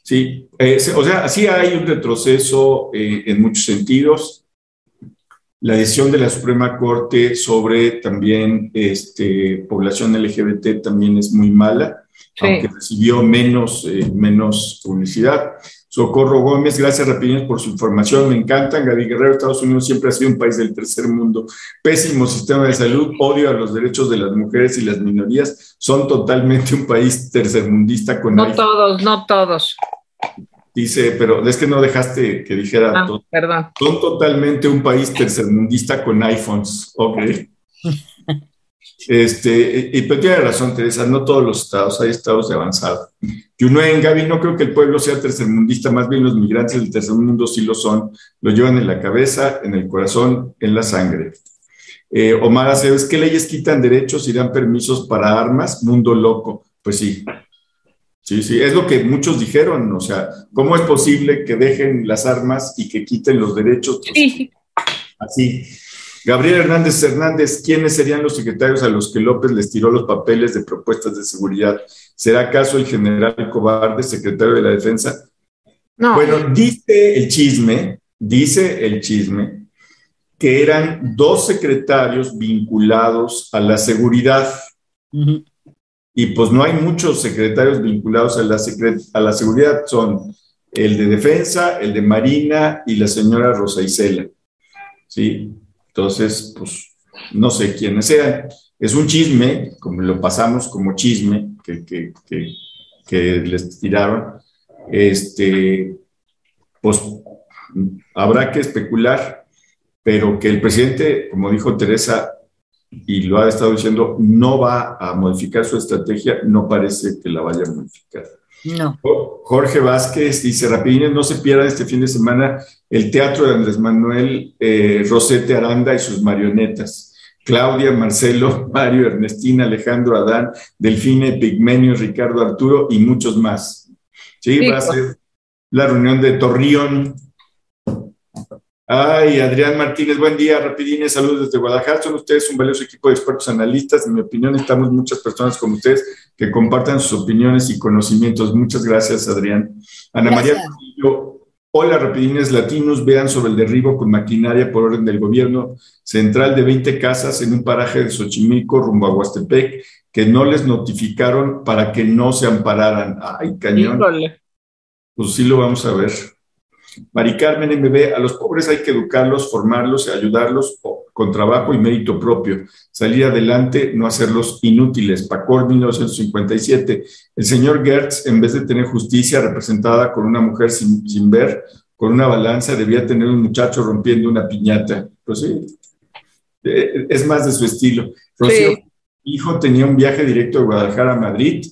S1: Sí, eh, o sea, sí hay un retroceso eh, en muchos sentidos. La decisión de la Suprema Corte sobre también este, población LGBT también es muy mala, aunque recibió menos, eh, menos publicidad. Socorro Gómez, gracias Rapidines por su información, me encantan. Gaby Guerrero, Estados Unidos siempre ha sido un país del tercer mundo. Pésimo sistema de salud, odio a los derechos de las mujeres y las minorías. Son totalmente un país tercermundista con...
S3: No todos, no todos.
S1: Dice, pero es que no dejaste que dijera.
S3: Ah, perdón.
S1: Son totalmente un país tercermundista con iPhones. Ok. Este, y, pero tiene razón, Teresa, no todos los estados, hay estados de avanzada. Yo no en Gaby, no creo que el pueblo sea tercermundista, más bien los migrantes del tercer mundo sí lo son, lo llevan en la cabeza, en el corazón, en la sangre. Eh, Omar Aceves, ¿qué leyes quitan derechos y dan permisos para armas? Mundo loco. Pues sí, Sí, sí, es lo que muchos dijeron, o sea, ¿cómo es posible que dejen las armas y que quiten los derechos? Sí. Así. Gabriel Hernández Hernández, ¿quiénes serían los secretarios a los que López les tiró los papeles de propuestas de seguridad? ¿Será acaso el general Cobarde, secretario de la Defensa? No. Bueno, dice el chisme, dice el chisme, que eran dos secretarios vinculados a la seguridad. Y pues no hay muchos secretarios vinculados a la, a la seguridad, son el de defensa, el de marina y la señora Rosa Isela. ¿Sí? Entonces, pues no sé quiénes sean. es un chisme, como lo pasamos como chisme que, que, que, les tiraron, este, pues habrá que especular, pero que el presidente, como dijo Teresa, y lo ha estado diciendo, no va a modificar su estrategia, no parece que la vaya a modificar.
S2: No.
S1: Jorge Vázquez dice, rapidines, no se pierdan este fin de semana el teatro de Andrés Manuel eh, Rosete Aranda y sus marionetas. Claudia, Marcelo, (laughs) Mario, Ernestina, Alejandro, Adán, Delfine, Pigmenio, Ricardo, Arturo y muchos más. Sí, va a ser la reunión de Torreón. Ay, Adrián Martínez, buen día, rapidines, saludos desde Guadalajara. Son ustedes un valioso equipo de expertos analistas. En mi opinión, estamos muchas personas como ustedes que compartan sus opiniones y conocimientos. Muchas gracias, Adrián. Ana María Hola, Rapidines Latinos, vean sobre el derribo con maquinaria por orden del gobierno central de 20 casas en un paraje de Xochimilco rumbo a Huastepec que no les notificaron para que no se ampararan. Ay, cañón. Pues sí lo vamos a ver. Mari Carmen MB, a los pobres hay que educarlos, formarlos, ayudarlos con trabajo y mérito propio, salir adelante, no hacerlos inútiles. Pacor 1957. El señor Gertz, en vez de tener justicia representada con una mujer sin, sin ver, con una balanza, debía tener un muchacho rompiendo una piñata. Pues sí, eh, es más de su estilo. Rocío, hijo tenía un viaje directo de Guadalajara a Madrid.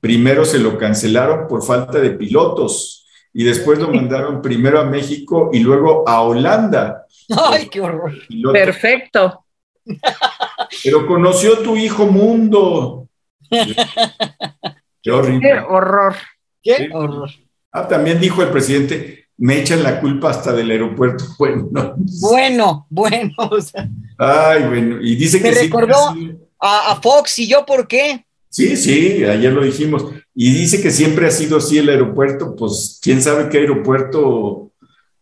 S1: Primero se lo cancelaron por falta de pilotos y después lo mandaron primero a México y luego a Holanda.
S2: ¡Ay, qué horror!
S3: Perfecto.
S1: Pero conoció tu hijo mundo.
S3: Qué horrible. Qué horror.
S2: Qué horror.
S1: Ah, también dijo el presidente, me echan la culpa hasta del aeropuerto. (laughs) Bueno,
S2: bueno, bueno.
S1: Ay, bueno, y dice
S2: que...
S1: Me
S2: recordó a, a Fox y yo por qué.
S1: Sí, sí, ayer lo dijimos. Y dice que siempre ha sido así el aeropuerto, pues quién sabe qué aeropuerto,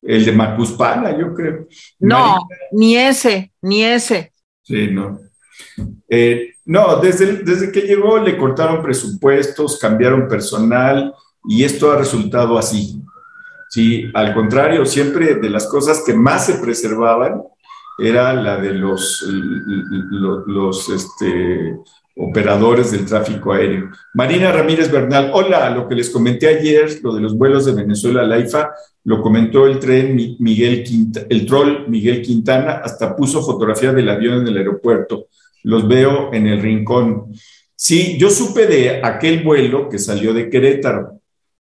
S1: el de Macuspana, yo creo.
S3: No, ni ese, ni ese.
S1: Sí, no. Eh, no, desde, desde que llegó le cortaron presupuestos, cambiaron personal y esto ha resultado así. Sí, al contrario, siempre de las cosas que más se preservaban era la de los, los, los este, operadores del tráfico aéreo. Marina Ramírez Bernal, hola, lo que les comenté ayer, lo de los vuelos de Venezuela a la IFA, lo comentó el tren Miguel el troll Miguel Quintana, hasta puso fotografía del avión en el aeropuerto. Los veo en el rincón. Sí, yo supe de aquel vuelo que salió de Querétaro,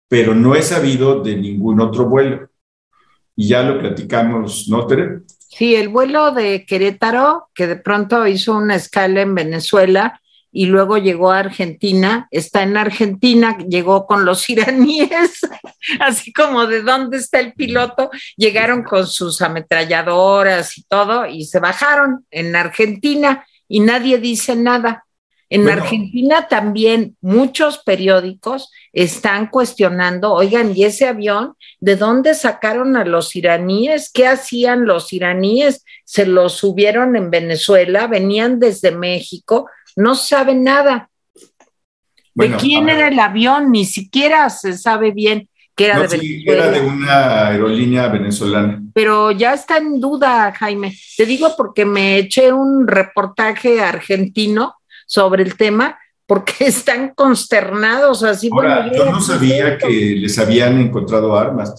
S1: pero no he sabido de ningún otro vuelo. Y ya lo platicamos, ¿no, Tere?
S3: Sí, el vuelo de Querétaro, que de pronto hizo una escala en Venezuela, y luego llegó a Argentina, está en Argentina, llegó con los iraníes, (laughs) así como de dónde está el piloto, llegaron con sus ametralladoras y todo y se bajaron en Argentina y nadie dice nada. En Argentina también muchos periódicos están cuestionando, oigan, ¿y ese avión de dónde sacaron a los iraníes? ¿Qué hacían los iraníes? Se los subieron en Venezuela, venían desde México, no saben nada. ¿De quién era el avión? Ni siquiera se sabe bien que era de
S1: Venezuela. Era de una aerolínea venezolana.
S3: Pero ya está en duda, Jaime. Te digo porque me eché un reportaje argentino sobre el tema porque (laughs) están consternados así.
S1: Ahora, yo no sabía que les habían encontrado armas.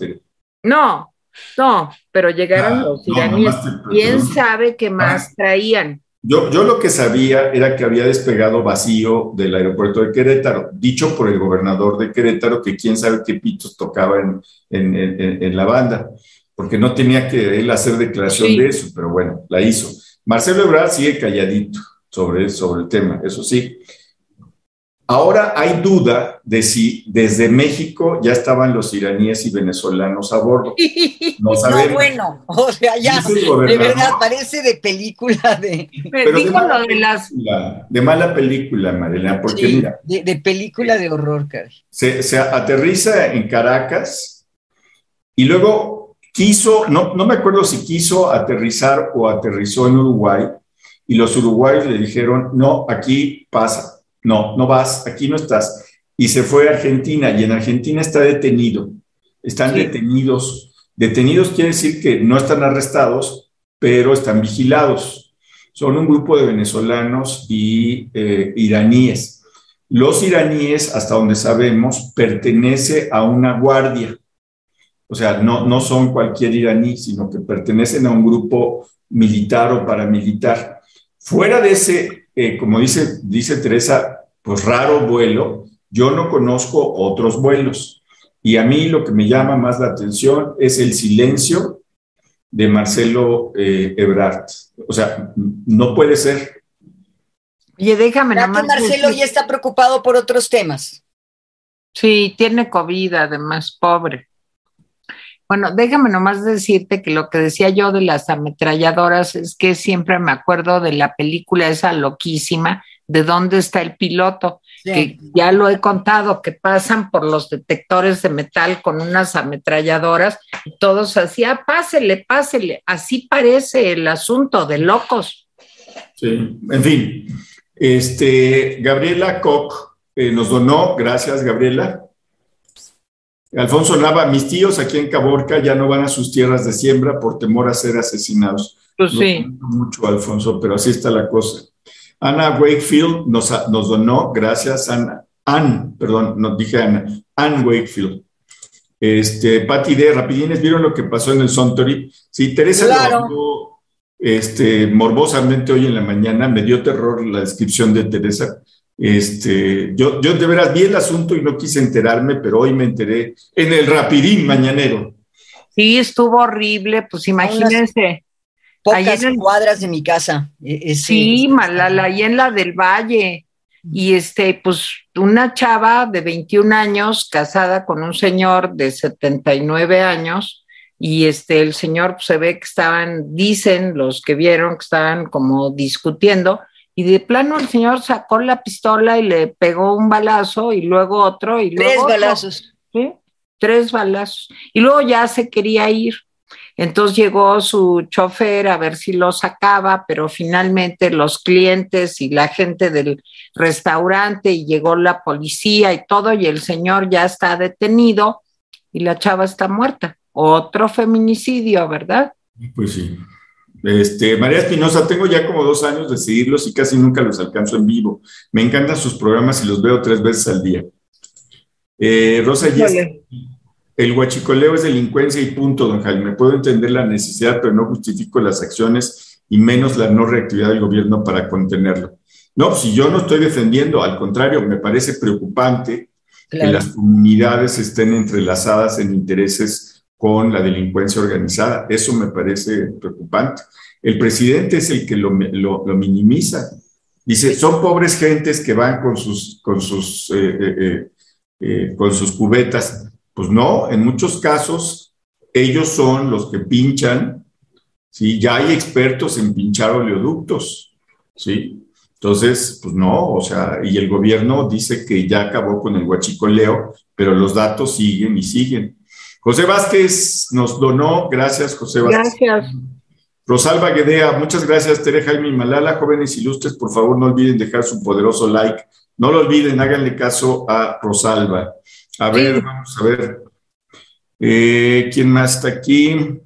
S3: No, no, pero llegaron ah, los iraníes. ¿Quién sabe qué más ah. traían?
S1: Yo, yo lo que sabía era que había despegado vacío del aeropuerto de Querétaro, dicho por el gobernador de Querétaro, que quién sabe qué pitos tocaba en, en, en, la banda, porque no tenía que él hacer declaración de eso, pero bueno, la hizo. Marcelo Ebrard sigue calladito sobre, sobre el tema, eso sí. Ahora hay duda de si desde México ya estaban los iraníes y venezolanos a bordo. (laughs)
S2: No, sabemos. bueno, o sea, ya de verdad parece de película de.
S1: Pero de, mala de, las... de mala película, Marilena, porque mira.
S2: De, película de horror, Cari.
S1: Se, se, aterriza en Caracas y luego quiso, no, no me acuerdo si quiso aterrizar o aterrizó en Uruguay, y los uruguayos le dijeron: no, aquí pasa no, no vas, aquí no estás. Y se fue a Argentina y en Argentina está detenido. Están detenidos. Detenidos quiere decir que no están arrestados, pero están vigilados. son un grupo de venezolanos y eh, iraníes. Los iraníes, hasta donde sabemos, pertenece a una guardia. O sea, no, no son cualquier iraní, sino que pertenecen a un grupo militar o paramilitar. Fuera de ese, eh, como dice, dice Teresa, pues raro vuelo, yo no conozco otros vuelos. Y a mí lo que me llama más la atención es el silencio de Marcelo eh, Ebrard. O sea, no puede ser.
S2: Oye, déjame nada más. Marcelo ya está preocupado por otros temas.
S3: Sí, tiene COVID, además, pobre. Bueno, déjame nomás decirte que lo que decía yo de las ametralladoras es que siempre me acuerdo de la película esa loquísima, de dónde está el piloto, que ya lo he contado, que pasan por los detectores de metal con unas ametralladoras y todos así, ah, pásele, pásele, así parece el asunto de locos.
S1: Sí, en fin, este, Gabriela Koch eh, nos donó, gracias Gabriela, Alfonso Nava, mis tíos aquí en Caborca ya no van a sus tierras de siembra por temor a ser asesinados.
S3: Pues sí.
S1: mucho, Alfonso, pero así está la cosa. Ana Wakefield nos, nos donó, gracias, Ana. Ann, perdón, no dije Ana, Ann Wakefield. Este, Pati de Rapidines, ¿vieron lo que pasó en el Sontori? Sí, Teresa lo este, morbosamente hoy en la mañana, me dio terror la descripción de Teresa este, yo, yo de veras vi el asunto y no quise enterarme, pero hoy me enteré en el rapidín mañanero.
S3: Sí, estuvo horrible, pues imagínense.
S2: Pocas en cuadras de mi casa.
S3: E, sí, Malala, ahí en la del Valle. Y este, pues una chava de 21 años, casada con un señor de 79 años, y este, el señor pues, se ve que estaban, dicen los que vieron que estaban como discutiendo, y de plano el señor sacó la pistola y le pegó un balazo y luego otro y luego
S2: tres balazos.
S3: ¿sí? Tres balazos. Y luego ya se quería ir. Entonces llegó su chofer a ver si lo sacaba, pero finalmente los clientes y la gente del restaurante y llegó la policía y todo y el señor ya está detenido y la chava está muerta. Otro feminicidio, ¿verdad?
S1: Pues sí. Este, María Espinosa, tengo ya como dos años de seguirlos y casi nunca los alcanzo en vivo. Me encantan sus programas y los veo tres veces al día. Eh, Rosa el huachicoleo es delincuencia y punto, don Jaime. Puedo entender la necesidad, pero no justifico las acciones y menos la no reactividad del gobierno para contenerlo. No, si yo no estoy defendiendo, al contrario, me parece preocupante que las comunidades estén entrelazadas en intereses con la delincuencia organizada. Eso me parece preocupante. El presidente es el que lo, minimiza. Dice, son pobres gentes que van con sus, con sus, eh, eh, eh, con sus cubetas. Pues no, en muchos casos ellos son los que pinchan, ¿sí? Ya hay expertos en pinchar oleoductos, ¿sí? Entonces, pues no, o sea, y el gobierno dice que ya acabó con el huachicoleo, pero los datos siguen y siguen. José Vázquez nos donó, gracias José
S3: Vázquez. Gracias.
S1: Rosalba Guedea, muchas gracias Tere Jaime y Malala, jóvenes ilustres, por favor no olviden dejar su poderoso like, no lo olviden, háganle caso a Rosalba. A ver, vamos a ver. Eh, ¿Quién más está aquí?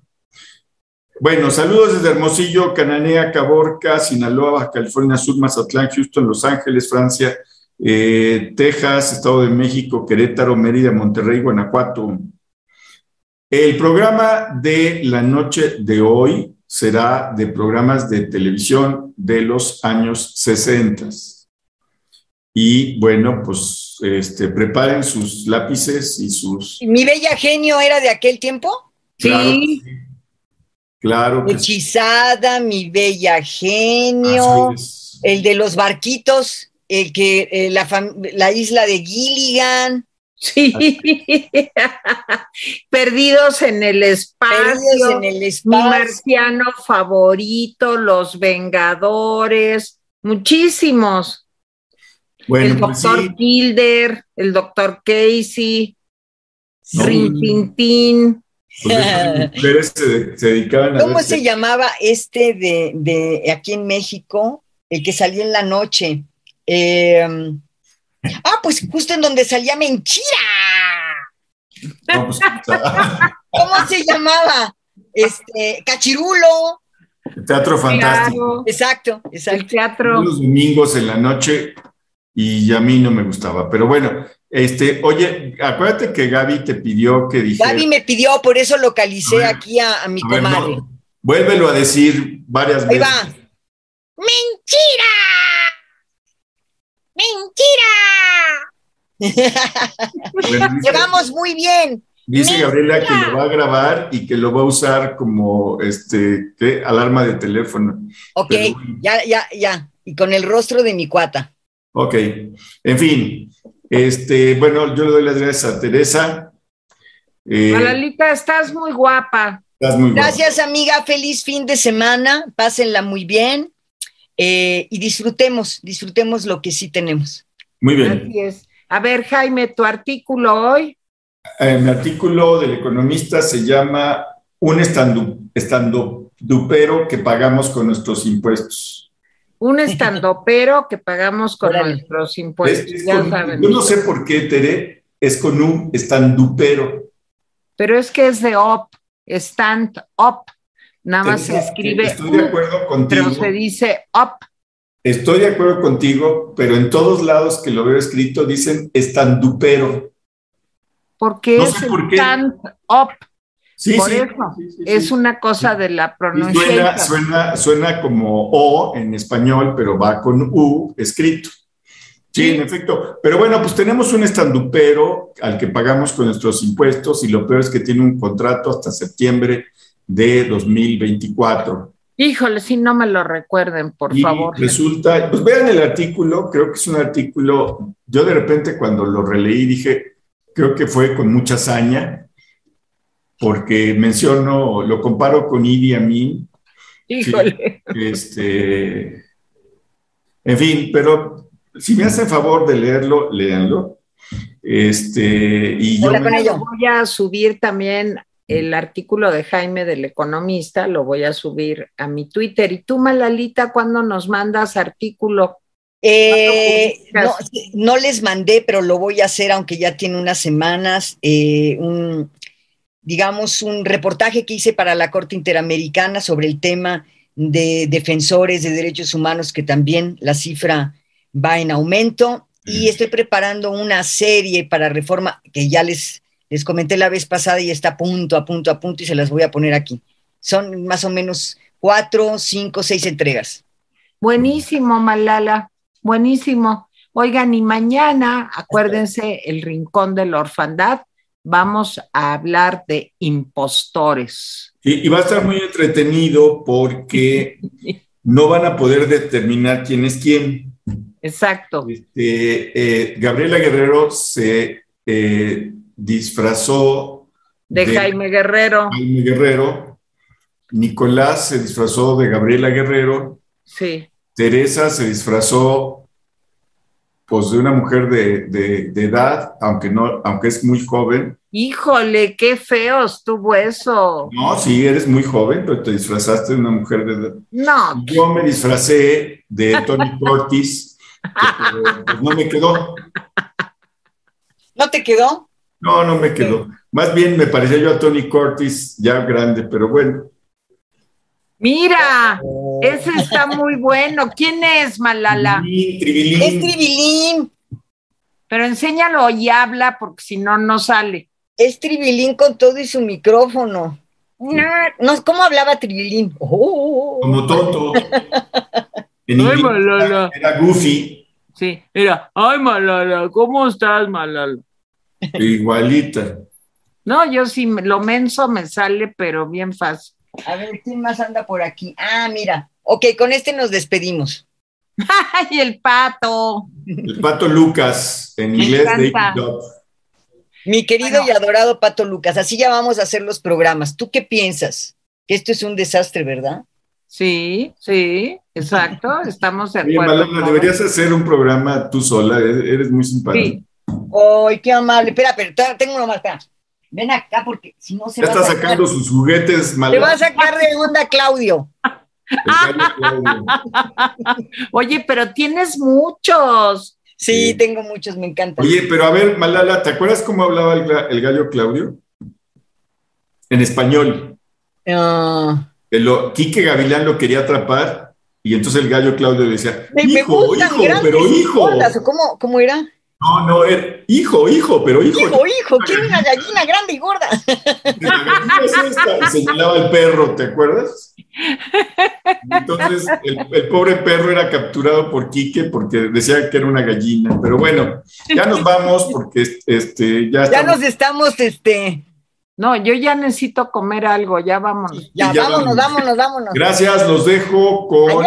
S1: Bueno, saludos desde Hermosillo, Cananea, Caborca, Sinaloa, California Sur, Mazatlán, Houston, Los Ángeles, Francia, eh, Texas, Estado de México, Querétaro, Mérida, Monterrey, Guanajuato. El programa de la noche de hoy será de programas de televisión de los años 60. Y bueno, pues este, preparen sus lápices y sus...
S2: ¿Mi bella genio era de aquel tiempo?
S3: sí.
S1: Claro.
S2: Hechizada, mi bella genio, el de los barquitos, el que eh, la, la isla de Gilligan.
S3: Sí, (laughs) perdidos en el espacio,
S2: en el espacio.
S3: mi marciano favorito, los Vengadores, muchísimos. el pues doctor Kilder, el doctor Casey, Rintintín.
S1: Pues se,
S2: ¿Cómo se llamaba este de, de, aquí en México? El que salía en la noche. Eh, Ah, pues justo en donde salía Mentira.
S1: Pues, (laughs)
S2: ¿Cómo se llamaba? Este, Cachirulo.
S1: Teatro fantástico.
S2: Exacto, exacto.
S3: El teatro.
S1: Los domingos en la noche y a mí no me gustaba. Pero bueno, este, oye, acuérdate que Gaby te pidió que dijera.
S2: Gaby me pidió, por eso localicé aquí a, mi comadre.
S1: vuélvelo a decir varias
S2: Ahí
S1: veces.
S2: va. ¡Mentira! ¡Mentira! (laughs) Llevamos muy bien.
S1: Dice Gabriela que lo va a grabar y que lo va a usar como este ¿qué? alarma de teléfono.
S2: Ok, ya, ya, ya. Y con el rostro de mi cuata.
S1: Ok. En fin, este, bueno, yo le doy las gracias a Teresa.
S3: Eh, estás muy guapa.
S1: Estás muy
S2: Gracias, amiga. Feliz fin de semana. Pásenla muy bien. Eh, y disfrutemos, disfrutemos lo que sí tenemos.
S1: Muy bien.
S3: Así es. A ver, Jaime, tu artículo hoy.
S1: Eh, mi artículo del economista se llama Un estandupero que pagamos con nuestros impuestos.
S3: Un estandopero que pagamos con nuestros impuestos.
S1: yo no sé por qué, Tere, es con un estandupero.
S3: Pero es que es de op, stand up. Nada más se escribe.
S1: Estoy de acuerdo contigo.
S3: Pero se dice up.
S1: Estoy de acuerdo contigo, pero en todos lados que lo veo escrito dicen estandupero.
S3: Porque es stand up. Sí, Por eso es una cosa de la pronunciación.
S1: Suena, suena, como O en español, pero va con U escrito. Sí, en efecto. Pero bueno, pues tenemos un estandupero al que pagamos con nuestros impuestos y lo peor es que tiene un contrato hasta septiembre de 2024.
S3: Híjole, si no me lo recuerden, por
S1: y
S3: favor.
S1: Resulta, pues vean el artículo, creo que es un artículo, yo de repente cuando lo releí dije, creo que fue con mucha hazaña, porque menciono, lo comparo con Idi Amin.
S3: Híjole.
S1: este, en fin, pero si me hacen favor de leerlo, léanlo. Este, y yo
S3: voy a subir también el artículo de Jaime del Economista, lo voy a subir a mi Twitter. ¿Y tú, Malalita, cuándo nos mandas artículo?
S2: Eh, no, les mandé, pero lo voy a hacer, aunque ya tiene unas semanas, eh, un, digamos, un reportaje que hice para la Corte Interamericana sobre el tema de defensores de derechos humanos, que también la cifra va en aumento. Y estoy preparando una serie para reforma que ya les, les comenté la vez pasada y está a punto, a punto, a punto y se las voy a poner aquí. Son más o menos cuatro, cinco, seis entregas.
S3: Buenísimo, Malala, buenísimo. Oigan, y mañana, acuérdense, el Rincón de la Orfandad, vamos a hablar de impostores.
S1: Y, va a estar muy entretenido porque (laughs) no van a poder determinar quién es quién.
S3: Exacto.
S1: Este, eh, Gabriela Guerrero se eh, disfrazó
S3: de, Jaime Guerrero.
S1: Jaime Guerrero. Nicolás se disfrazó de Gabriela Guerrero.
S3: Sí.
S1: Teresa se disfrazó pues de una mujer de, edad, aunque no, aunque es muy joven.
S3: Híjole, qué feo estuvo eso.
S1: No, sí, eres muy joven, pero te disfrazaste de una mujer de edad.
S3: No.
S1: Yo me disfracé de Tony (laughs) Curtis, pues, no me quedó.
S2: ¿No te quedó?
S1: No, no me quedó. Más bien me parecía yo a Tony Curtis ya grande, pero bueno.
S3: Mira, oh. ese está muy bueno. ¿Quién es Malala?
S1: Tribilín,
S2: Es Tribilín.
S3: Pero enséñalo y habla porque si no, no sale.
S2: Es Tribilín con todo y su micrófono. No, ¿Cómo hablaba Tribilín?
S1: Oh. Como tonto. (laughs)
S3: En ay, Malala.
S1: Era Goofy.
S3: Sí, era, ay, Malala, ¿cómo estás, Malala?
S1: Igualita.
S3: No, yo sí, lo menso me sale, pero bien fácil.
S2: A ver, ¿quién más anda por aquí? Ah, mira. Ok, con este nos despedimos. (laughs)
S3: ¡Ay, el pato!
S1: El pato Lucas, en inglés de
S2: Mi querido y adorado pato Lucas, así ya vamos a hacer los programas. ¿Tú qué piensas? Que esto es un desastre, ¿verdad?
S3: Sí, sí, exacto, estamos de acuerdo.
S1: Malena, deberías hacer un programa tú sola, eres muy simpática. Sí.
S2: ¡Ay, qué amable! Espera, pero tengo uno más, espera. Ven acá porque si no se
S1: ya está sacando sus juguetes
S2: mal. Te va a sacar de onda Claudio. (laughs)
S3: Oye, pero tienes muchos.
S2: Sí, tengo muchos, me encanta.
S1: Oye, pero a ver, Malala, ¿te acuerdas cómo hablaba el, gallo Claudio? En español.
S2: Ah,
S1: el, Quique Gavilán lo quería atrapar y entonces el gallo Claudio le decía, hijo, hijo, pero hijo.
S2: ¿Cómo, ¿Cómo era?
S1: No, no, era hijo, hijo, pero hijo.
S2: Hijo, hijo, quiere una gallina grande y gorda.
S1: Es esta, y señalaba el perro, ¿te acuerdas? Entonces, el, pobre perro era capturado por Quique porque decía que era una gallina. Pero bueno, ya nos vamos porque este, ya,
S2: ya nos estamos, este.
S3: No, yo ya necesito comer algo, ya vámonos.
S2: Ya, vámonos, vámonos, vámonos,
S1: Gracias, los dejo con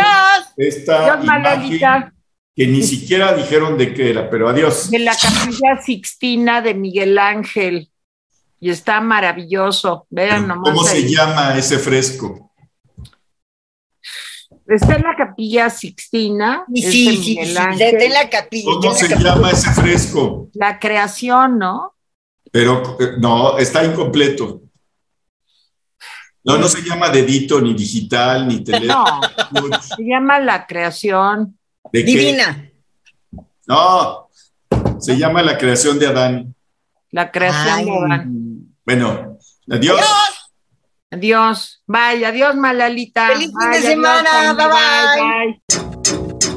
S1: esta imagen que ni siquiera dijeron de qué era, pero adiós.
S3: De la capilla Sixtina de Miguel Ángel. Y está maravilloso. Vean nomás.
S1: ¿Cómo se llama ese fresco?
S3: Está en la capilla Sixtina.
S2: Sí, sí, sí, de la capilla.
S1: ¿Cómo se llama ese fresco?
S3: La creación, ¿no?
S1: Pero eh, no, está incompleto. No, no se llama dedito, ni digital, ni (laughs) teléfono.
S3: No, se llama la creación.
S2: Divina.
S1: No, se llama la creación de Adán.
S3: La creación de Adán.
S1: Bueno, adiós.
S3: Adiós. Bye, adiós, Malalita.
S2: Feliz fin de semana. bye. bye.